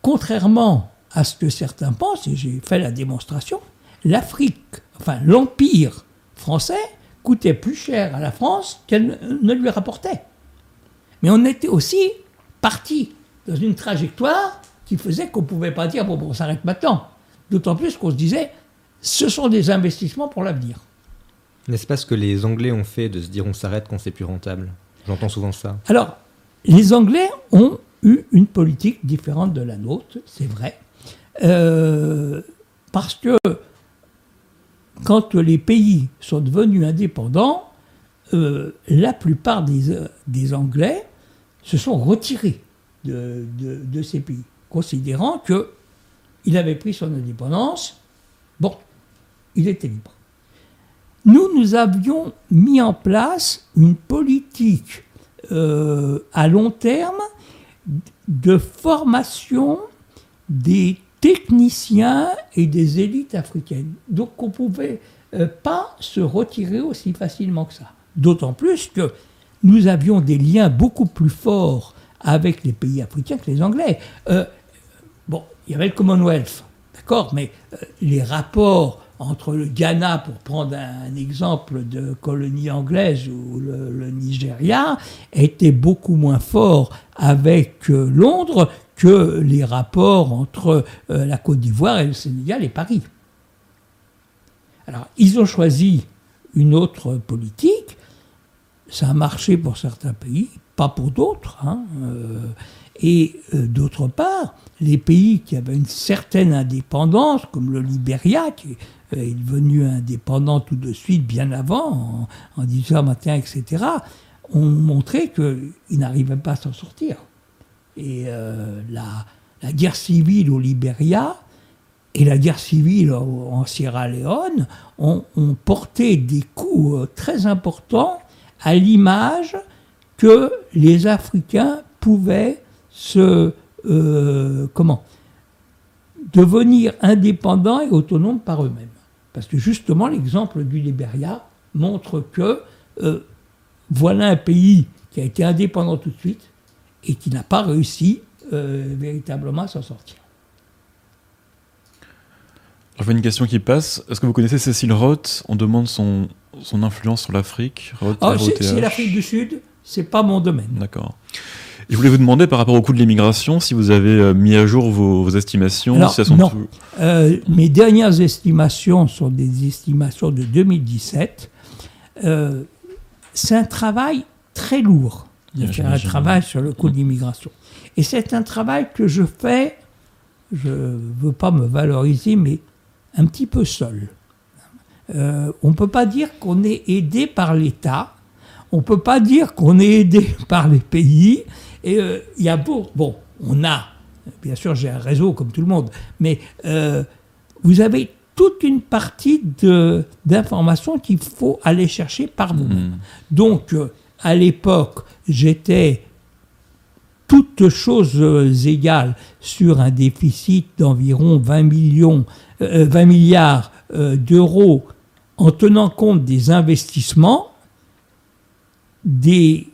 contrairement à ce que certains pensent, et j'ai fait la démonstration, l'Afrique, enfin l'Empire français, coûtait plus cher à la France qu'elle ne lui rapportait. Mais on était aussi parti dans une trajectoire qui faisait qu'on ne pouvait pas dire bon, bon on s'arrête maintenant. D'autant plus qu'on se disait ce sont des investissements pour l'avenir. N'est-ce pas ce que les Anglais ont fait de se dire on s'arrête quand c'est plus rentable? J'entends souvent ça. Alors, les Anglais ont eu une politique différente de la nôtre, c'est vrai. Euh, parce que quand les pays sont devenus indépendants, euh, la plupart des, Anglais se sont retirés de, de, ces pays, considérant qu'il avait pris son indépendance. Bon, il était libre. Nous, nous avions mis en place une politique euh, à long terme de formation des techniciens et des élites africaines. Donc on ne pouvait euh, pas se retirer aussi facilement que ça. D'autant plus que nous avions des liens beaucoup plus forts avec les pays africains que les Anglais. Euh, bon, il y avait le Commonwealth, d'accord, mais les rapports entre le Ghana, pour prendre un, exemple de colonie anglaise, ou le, Nigeria, étaient beaucoup moins forts avec Londres que les rapports entre euh, la Côte d'Ivoire et le Sénégal et Paris. Alors, ils ont choisi une autre politique. Ça a marché pour certains pays, pas pour d'autres. Hein, euh, et euh, d'autre part, les pays qui avaient une certaine indépendance, comme le Libéria, qui est devenu indépendant tout de suite, bien avant, en, en 1821, etc., ont montré qu'ils n'arrivaient pas à s'en sortir. Et euh, la, guerre civile au Libéria et la guerre civile en Sierra Leone ont, porté des coups euh, très importants à l'image que les Africains pouvaient se euh, comment devenir indépendants et autonomes par eux-mêmes. Parce que justement, l'exemple du Libéria montre que voilà un pays qui a été indépendant tout de suite, et qui n'a pas réussi euh, véritablement à s'en sortir. Je vois une question qui passe. Est-ce que vous connaissez Cécile Roth? On demande son, son influence sur l'Afrique. Oh, c'est l'Afrique du Sud, c'est pas mon domaine. D'accord. Je voulais vous demander par rapport au coût de l'immigration, si vous avez euh, mis à jour vos, estimations. non, euh, mes dernières estimations sont des estimations de 2017. c'est un travail très lourd de faire un travail sur le coût de l'immigration. Et c'est un travail que je fais, je ne veux pas me valoriser, mais un petit peu seul. Euh, on ne peut pas dire qu'on est aidé par l'État, on ne peut pas dire qu'on est aidé par les pays. Et euh, il y a beau, bon, on a, bien sûr j'ai un réseau comme tout le monde, mais euh, vous avez toute une partie d'informations qu'il faut aller chercher par vous-même. Hmm. Donc, euh, à l'époque, j'étais toutes choses égales sur un déficit d'environ 20 millions, 20 milliards d'euros en tenant compte des investissements, des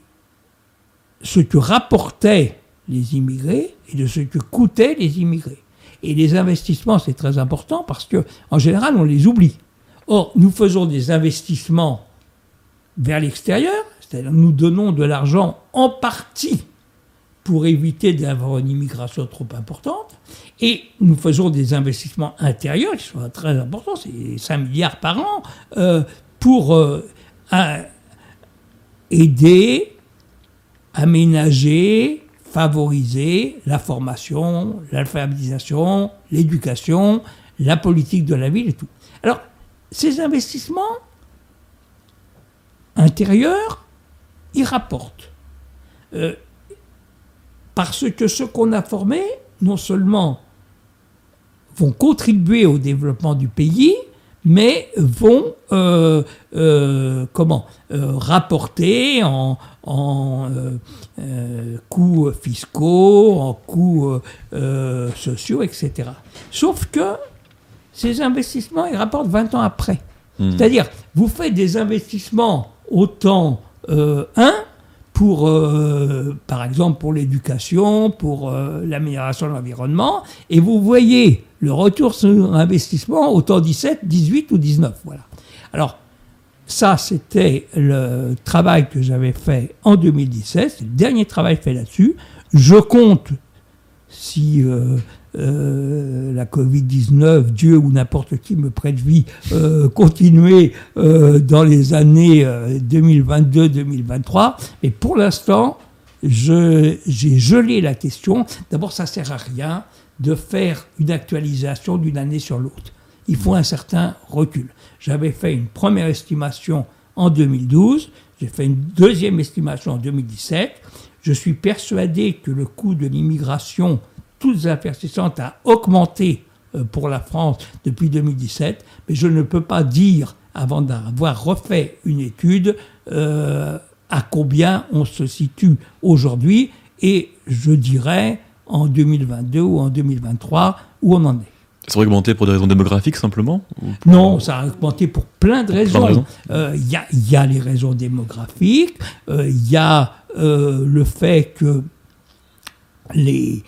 ce que rapportaient les immigrés et de ce que coûtaient les immigrés. Et les investissements, c'est très important parce que, en général, on les oublie. Or, nous faisons des investissements vers l'extérieur, c'est-à-dire nous donnons de l'argent en partie pour éviter d'avoir une immigration trop importante, et nous faisons des investissements intérieurs qui sont très importants, c'est 5 milliards par an, euh, pour euh, aider, aménager, favoriser la formation, l'alphabétisation, l'éducation, la politique de la ville et tout. Alors, ces investissements intérieurs, ils rapportent. Euh, parce que ce qu'on a formé, non seulement vont contribuer au développement du pays, mais vont euh, euh, comment rapporter en, en euh, euh, coûts fiscaux, en coûts euh, sociaux, etc. Sauf que ces investissements, ils rapportent 20 ans après. Hmm. C'est-à-dire, vous faites des investissements au temps 1 pour, par exemple, pour l'éducation, pour l'amélioration de l'environnement, et vous voyez le retour sur investissement au temps 17, 18 ou 19. Voilà. Alors, ça, c'était le travail que j'avais fait en 2017, c'est le dernier travail fait là-dessus. Je compte, si euh, euh, la Covid-19, Dieu ou n'importe qui me prête vie, euh, continuer dans les années 2022-2023. Mais pour l'instant, j'ai gelé la question. D'abord, ça ne sert à rien de faire une actualisation d'une année sur l'autre. Il faut un certain recul. J'avais fait une première estimation en 2012, j'ai fait une deuxième estimation en 2017. Je suis persuadé que le coût de l'immigration, toutes affaires a augmenté euh, pour la France depuis 2017, mais je ne peux pas dire, avant d'avoir refait une étude, euh, à combien on se situe aujourd'hui, et je dirais en 2022 ou en 2023 où on en est. Ça a augmenté pour des raisons démographiques simplement Non, ça a augmenté pour plein de raisons. Euh, il y, a les raisons démographiques, il euh, y a euh, le fait que les,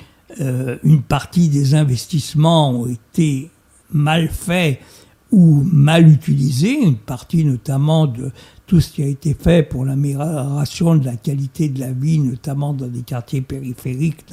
une partie des investissements ont été mal faits ou mal utilisés, une partie notamment de tout ce qui a été fait pour l'amélioration de la qualité de la vie, notamment dans des quartiers périphériques,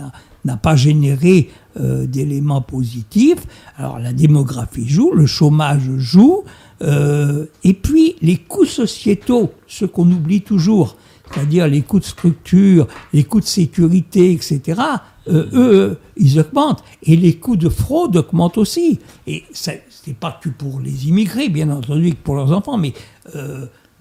n'a pas généré euh, d'éléments positifs. Alors la démographie joue, le chômage joue, euh, et puis les coûts sociétaux, ce qu'on oublie toujours, c'est-à-dire les coûts de structure, les coûts de sécurité, etc., euh, eux, ils augmentent. Et les coûts de fraude augmentent aussi. Et ce n'est pas que pour les immigrés, bien entendu, que pour leurs enfants, mais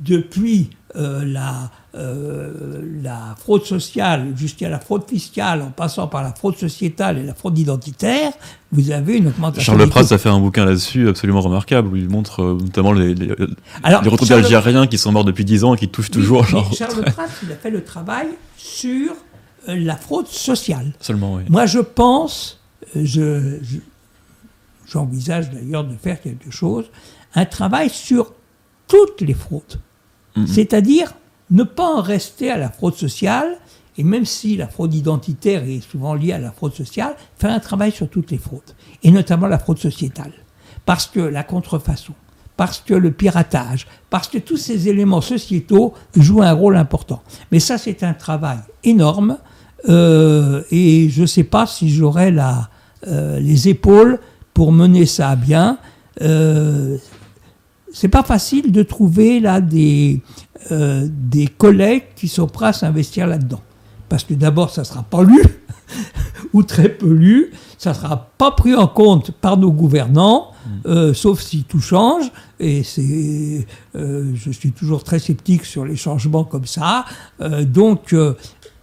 depuis euh, la, euh, la fraude sociale jusqu'à la fraude fiscale, en passant par la fraude sociétale et la fraude identitaire, vous avez une augmentation. Charles Pratt a fait un bouquin là-dessus absolument remarquable, où il montre euh, notamment les, les, les algériens qui sont morts depuis 10 ans et qui touchent toujours. Charles Pratt, il a fait le travail sur la fraude sociale. Seulement, oui. Moi, je pense, je, j'envisage d'ailleurs de faire quelque chose, un travail sur toutes les fraudes. Mhm. C'est-à-dire ne pas en rester à la fraude sociale, et même si la fraude identitaire est souvent liée à la fraude sociale, faire un travail sur toutes les fraudes, et notamment la fraude sociétale. Parce que la contrefaçon, parce que le piratage, parce que tous ces éléments sociétaux jouent un rôle important. Mais ça, c'est un travail énorme, euh, et je ne sais pas si j'aurai euh, les épaules pour mener ça à bien. Euh, c'est pas facile de trouver là des, euh, des collègues qui sont prêts à s'investir là-dedans. Parce que d'abord, ça ne sera pas lu, ou très peu lu, ça ne sera pas pris en compte par nos gouvernants, mm. euh, sauf si tout change. Et c'est, euh, je suis toujours très sceptique sur les changements comme ça. donc,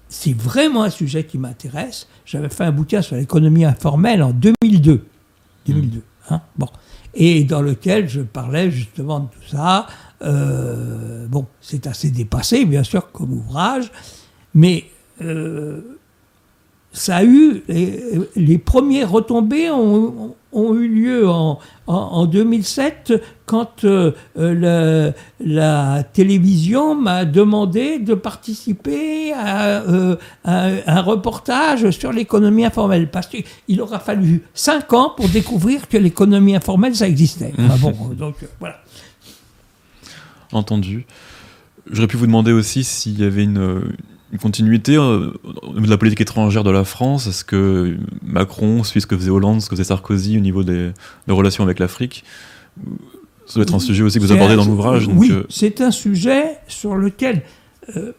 c'est vraiment un sujet qui m'intéresse. J'avais fait un bouquin sur l'économie informelle en 2002. 2002. Hein, bon. Et dans lequel je parlais justement de tout ça. Euh, bon, c'est assez dépassé, bien sûr, comme ouvrage, mais euh, ça a eu. Les, premières retombées ont, eu lieu en, 2007 quand euh, la télévision m'a demandé de participer à, un reportage sur l'économie informelle. Parce qu'il aura fallu cinq ans pour découvrir que l'économie informelle, ça existait. Ah bon, donc voilà entendu. J'aurais pu vous demander aussi s'il y avait une, continuité euh, de la politique étrangère de la France. Est-ce que Macron suit ce que faisait Hollande, ce que faisait Sarkozy au niveau des, relations avec l'Afrique Ça doit être un sujet aussi que vous abordez dans l'ouvrage. Oui, euh, c'est un sujet sur lequel euh,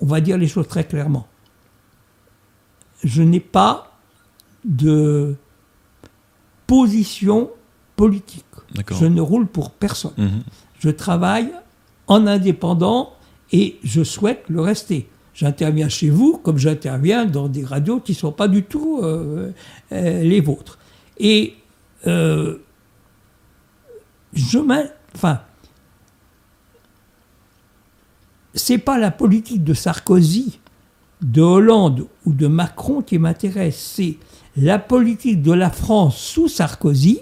on va dire les choses très clairement. Je n'ai pas de position politique. Je ne roule pour personne. Mhm je travaille en indépendant et je souhaite le rester. J'interviens chez vous comme j'interviens dans des radios qui ne sont pas du tout euh, euh, les vôtres. Et euh, je enfin, c'est pas la politique de Sarkozy, de Hollande ou de Macron qui m'intéresse, c'est la politique de la France sous Sarkozy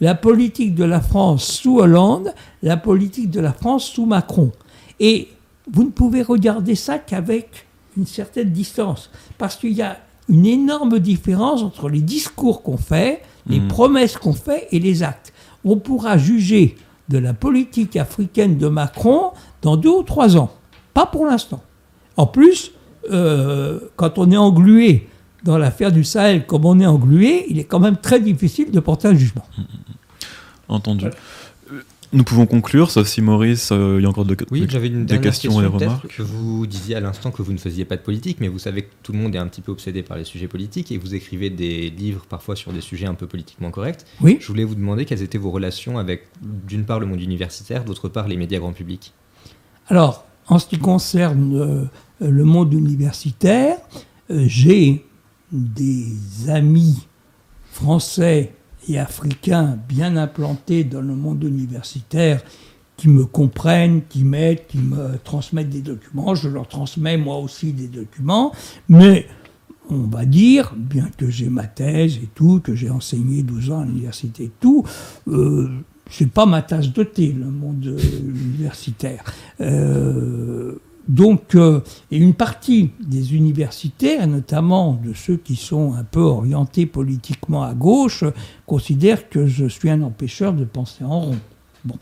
la politique de la France sous Hollande, la politique de la France sous Macron. Et vous ne pouvez regarder ça qu'avec une certaine distance, parce qu'il y a une énorme différence entre les discours qu'on fait, les hmm. promesses qu'on fait et les actes. On pourra juger de la politique africaine de Macron dans deux ou trois ans, pas pour l'instant. En plus, euh, quand on est englué dans l'affaire du Sahel comme on est englué, il est quand même très difficile de porter un jugement. Entendu. Nous pouvons conclure, sauf si Maurice, euh, il y a encore de, oui, j'avais une des questions question et remarques. Que vous disiez à l'instant que vous ne faisiez pas de politique, mais vous savez que tout le monde est un petit peu obsédé par les sujets politiques et vous écrivez des livres parfois sur des sujets un peu politiquement corrects. Oui. Je voulais vous demander quelles étaient vos relations avec, d'une part, le monde universitaire, d'autre part, les médias grand public. Alors, en ce qui concerne euh, le monde universitaire, euh, j'ai des amis français et africains bien implantés dans le monde universitaire qui me comprennent, qui m'aident, qui me transmettent des documents. Je leur transmets moi aussi des documents, mais on va dire, bien que j'ai ma thèse et tout, que j'ai enseigné 12 ans à l'université et tout, euh, c'est pas ma tasse de thé, le monde universitaire. Euh, donc, euh, et une partie des universitaires, notamment de ceux qui sont un peu orientés politiquement à gauche, considèrent que je suis un empêcheur de penser en rond. Bon.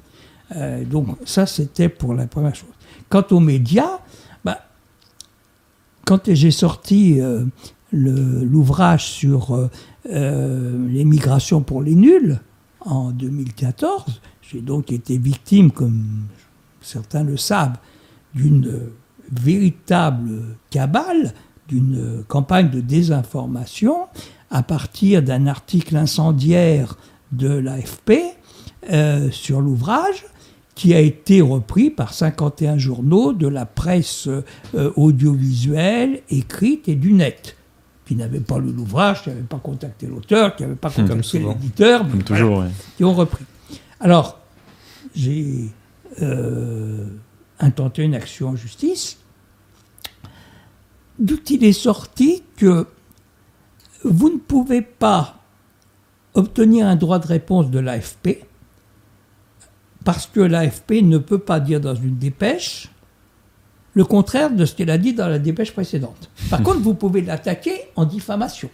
Euh, donc, ça, c'était pour la première chose. Quant aux médias, bah, quand j'ai sorti euh, l'ouvrage sur l'émigration pour les nuls en 2014, j'ai donc été victime, comme certains le savent, d'une véritable cabale, d'une campagne de désinformation à partir d'un article incendiaire de l'AFP euh, sur l'ouvrage qui a été repris par 51 journaux de la presse euh, audiovisuelle, écrite et du net, qui n'avaient pas lu l'ouvrage, qui n'avaient pas contacté l'auteur, qui n'avaient pas contacté l'éditeur, qui ont repris. Alors, j'ai euh, intenté une action en justice, d'où il est sorti que vous ne pouvez pas obtenir un droit de réponse de l'AFP parce que l'AFP ne peut pas dire dans une dépêche le contraire de ce qu'elle a dit dans la dépêche précédente. Par contre, vous pouvez l'attaquer en diffamation.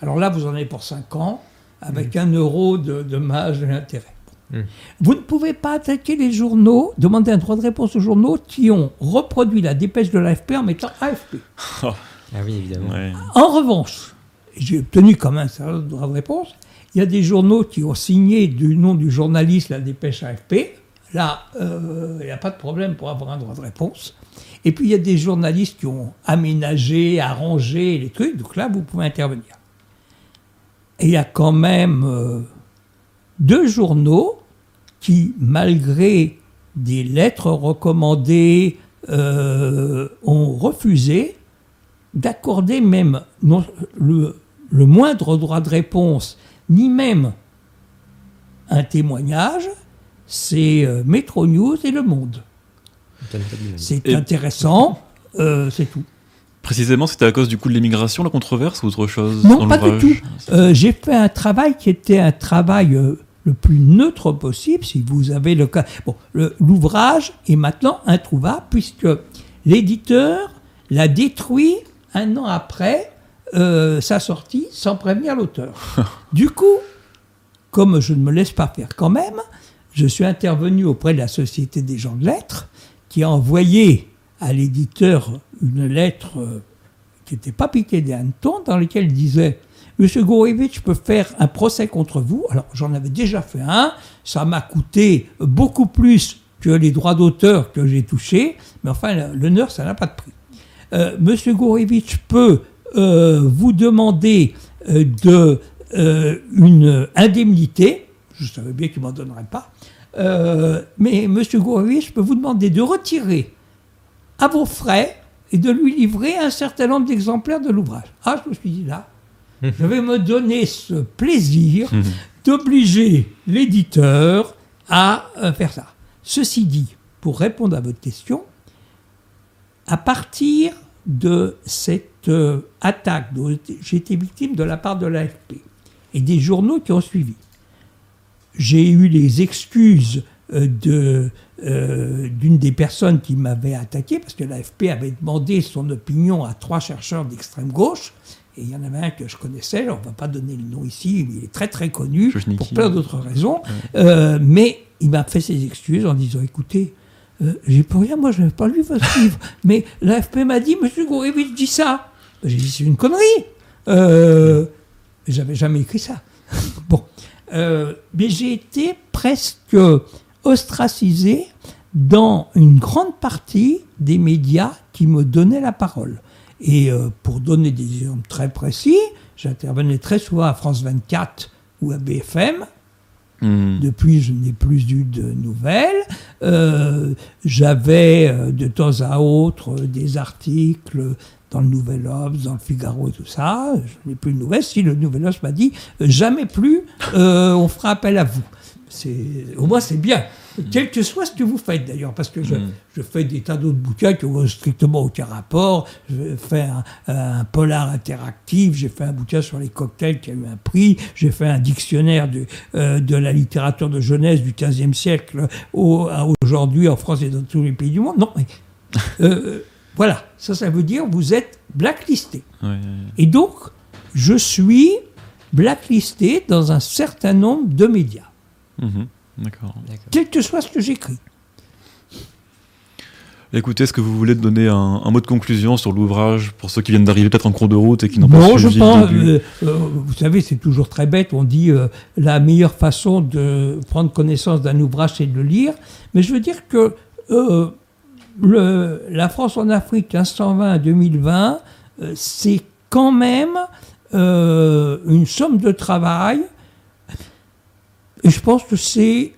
Alors là, vous en avez pour 5 ans, avec un euro de dommages et d'intérêt. Hmm. Vous ne pouvez pas attaquer les journaux, demander un droit de réponse aux journaux qui ont reproduit la dépêche de l'AFP en mettant AFP. Ah oui, évidemment. En revanche, j'ai obtenu quand même un droit de réponse. Il y a des journaux qui ont signé du nom du journaliste la dépêche AFP. Là, euh, il n'y a pas de problème pour avoir un droit de réponse. Et puis il y a des journalistes qui ont aménagé, arrangé les trucs. Donc là, vous pouvez intervenir. Et il y a quand même euh, deux journaux qui, malgré des lettres recommandées, euh, ont refusé d'accorder même le, moindre droit de réponse, ni même un témoignage, c'est euh, Metro News et Le Monde. C'est intéressant, euh, c'est tout. Précisément, c'était à cause du coup de l'immigration, la controverse ou autre chose Non, pas du tout? Euh, j'ai fait un travail qui était un travail le plus neutre possible, si vous avez le cas. Bon, l'ouvrage est maintenant introuvable puisque l'éditeur l'a détruit un an après sa sortie sans prévenir l'auteur. du coup, comme je ne me laisse pas faire quand même, je suis intervenu auprès de la Société des gens de lettres, qui a envoyé à l'éditeur une lettre euh, qui n'était pas piquée des hannetons, dans laquelle il disait Monsieur Gourevitch peut faire un procès contre vous. Alors, j'en avais déjà fait un. Ça m'a coûté beaucoup plus que les droits d'auteur que j'ai touchés. Mais enfin, l'honneur, ça n'a pas de prix. Euh, Monsieur Gourevitch peut euh, vous demander de euh, une indemnité, je savais bien qu'il ne m'en donnerait pas, mais M. Goury, je peux vous demander de retirer à vos frais et de lui livrer un certain nombre d'exemplaires de l'ouvrage. Ah, je me suis dit là, je vais me donner ce plaisir d'obliger l'éditeur à euh, faire ça. Ceci dit, pour répondre à votre question, à partir de cette attaque dont j'ai été victime de la part de l'AFP, et des journaux qui ont suivi. J'ai eu les excuses euh, de, euh, d'une des personnes qui m'avait attaqué, parce que l'AFP avait demandé son opinion à trois chercheurs d'extrême gauche, et il y en avait un que je connaissais, on ne va pas donner le nom ici, il est très très connu, pour plein d'autres raisons, euh, mais il m'a fait ses excuses en disant, écoutez, j'ai pour rien, moi je n'avais pas lu votre livre, mais l'AFP m'a dit, Monsieur Gourevitch dit ça. J'ai dit, c'est une connerie. Euh, j'avais jamais écrit ça. bon. Euh, mais j'ai été presque ostracisé dans une grande partie des médias qui me donnaient la parole. Et euh, pour donner des exemples très précis, j'intervenais très souvent à France 24 ou à BFM. Hmm. Depuis, je n'ai plus eu de nouvelles. Euh, j'avais de temps à autre des articles dans le Nouvel Obs, dans le Figaro et tout ça. Je n'ai plus de nouvelles. Si le Nouvel Obs m'a dit jamais plus, euh, on fera appel à vous. Au moins, c'est bien. Quel que soit ce que vous faites d'ailleurs, parce que je, mm. je fais des tas d'autres bouquins qui n'ont strictement aucun rapport. Je fais un, un polar interactif, j'ai fait un bouquin sur les cocktails qui a eu un prix, j'ai fait un dictionnaire de, euh, de la littérature de jeunesse du XVe siècle aujourd'hui en France et dans tous les pays du monde. Non, mais euh, voilà, ça, ça veut dire vous êtes blacklisté. Et donc, je suis blacklisté dans un certain nombre de médias. Mhm. D'accord. Quel que soit ce que j'écris. Écoutez, est-ce que vous voulez donner un, mot de conclusion sur l'ouvrage pour ceux qui viennent d'arriver peut-être en cours de route et qui n'ont pas suivi je pense, euh, euh, vous savez, c'est toujours très bête. On dit euh, la meilleure façon de prendre connaissance d'un ouvrage, c'est de le lire. Mais je veux dire que le, la France en Afrique 1520 à 2020, euh, c'est quand même euh, une somme de travail. Je pense que c'est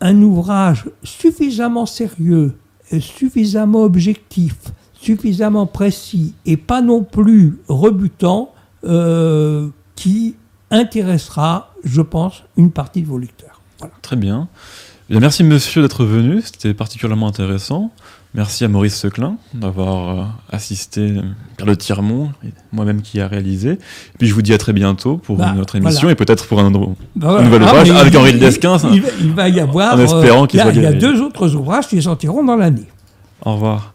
un ouvrage suffisamment sérieux, suffisamment objectif, suffisamment précis et pas non plus rebutant euh, qui intéressera, je pense, une partie de vos lecteurs. Très bien. bien. Merci monsieur d'être venu, c'était particulièrement intéressant. Merci à Maurice Seclin d'avoir euh, assisté Pierre Le Tiremont, moi-même qui a réalisé. Et puis je vous dis à très bientôt pour bah, une autre émission et peut-être pour un, bah, nouvel ah, ouvrage avec Henri Desquin. Il, va y avoir. En espérant euh, qu'il soit Il y a deux autres ouvrages qui sortiront dans l'année. Au revoir.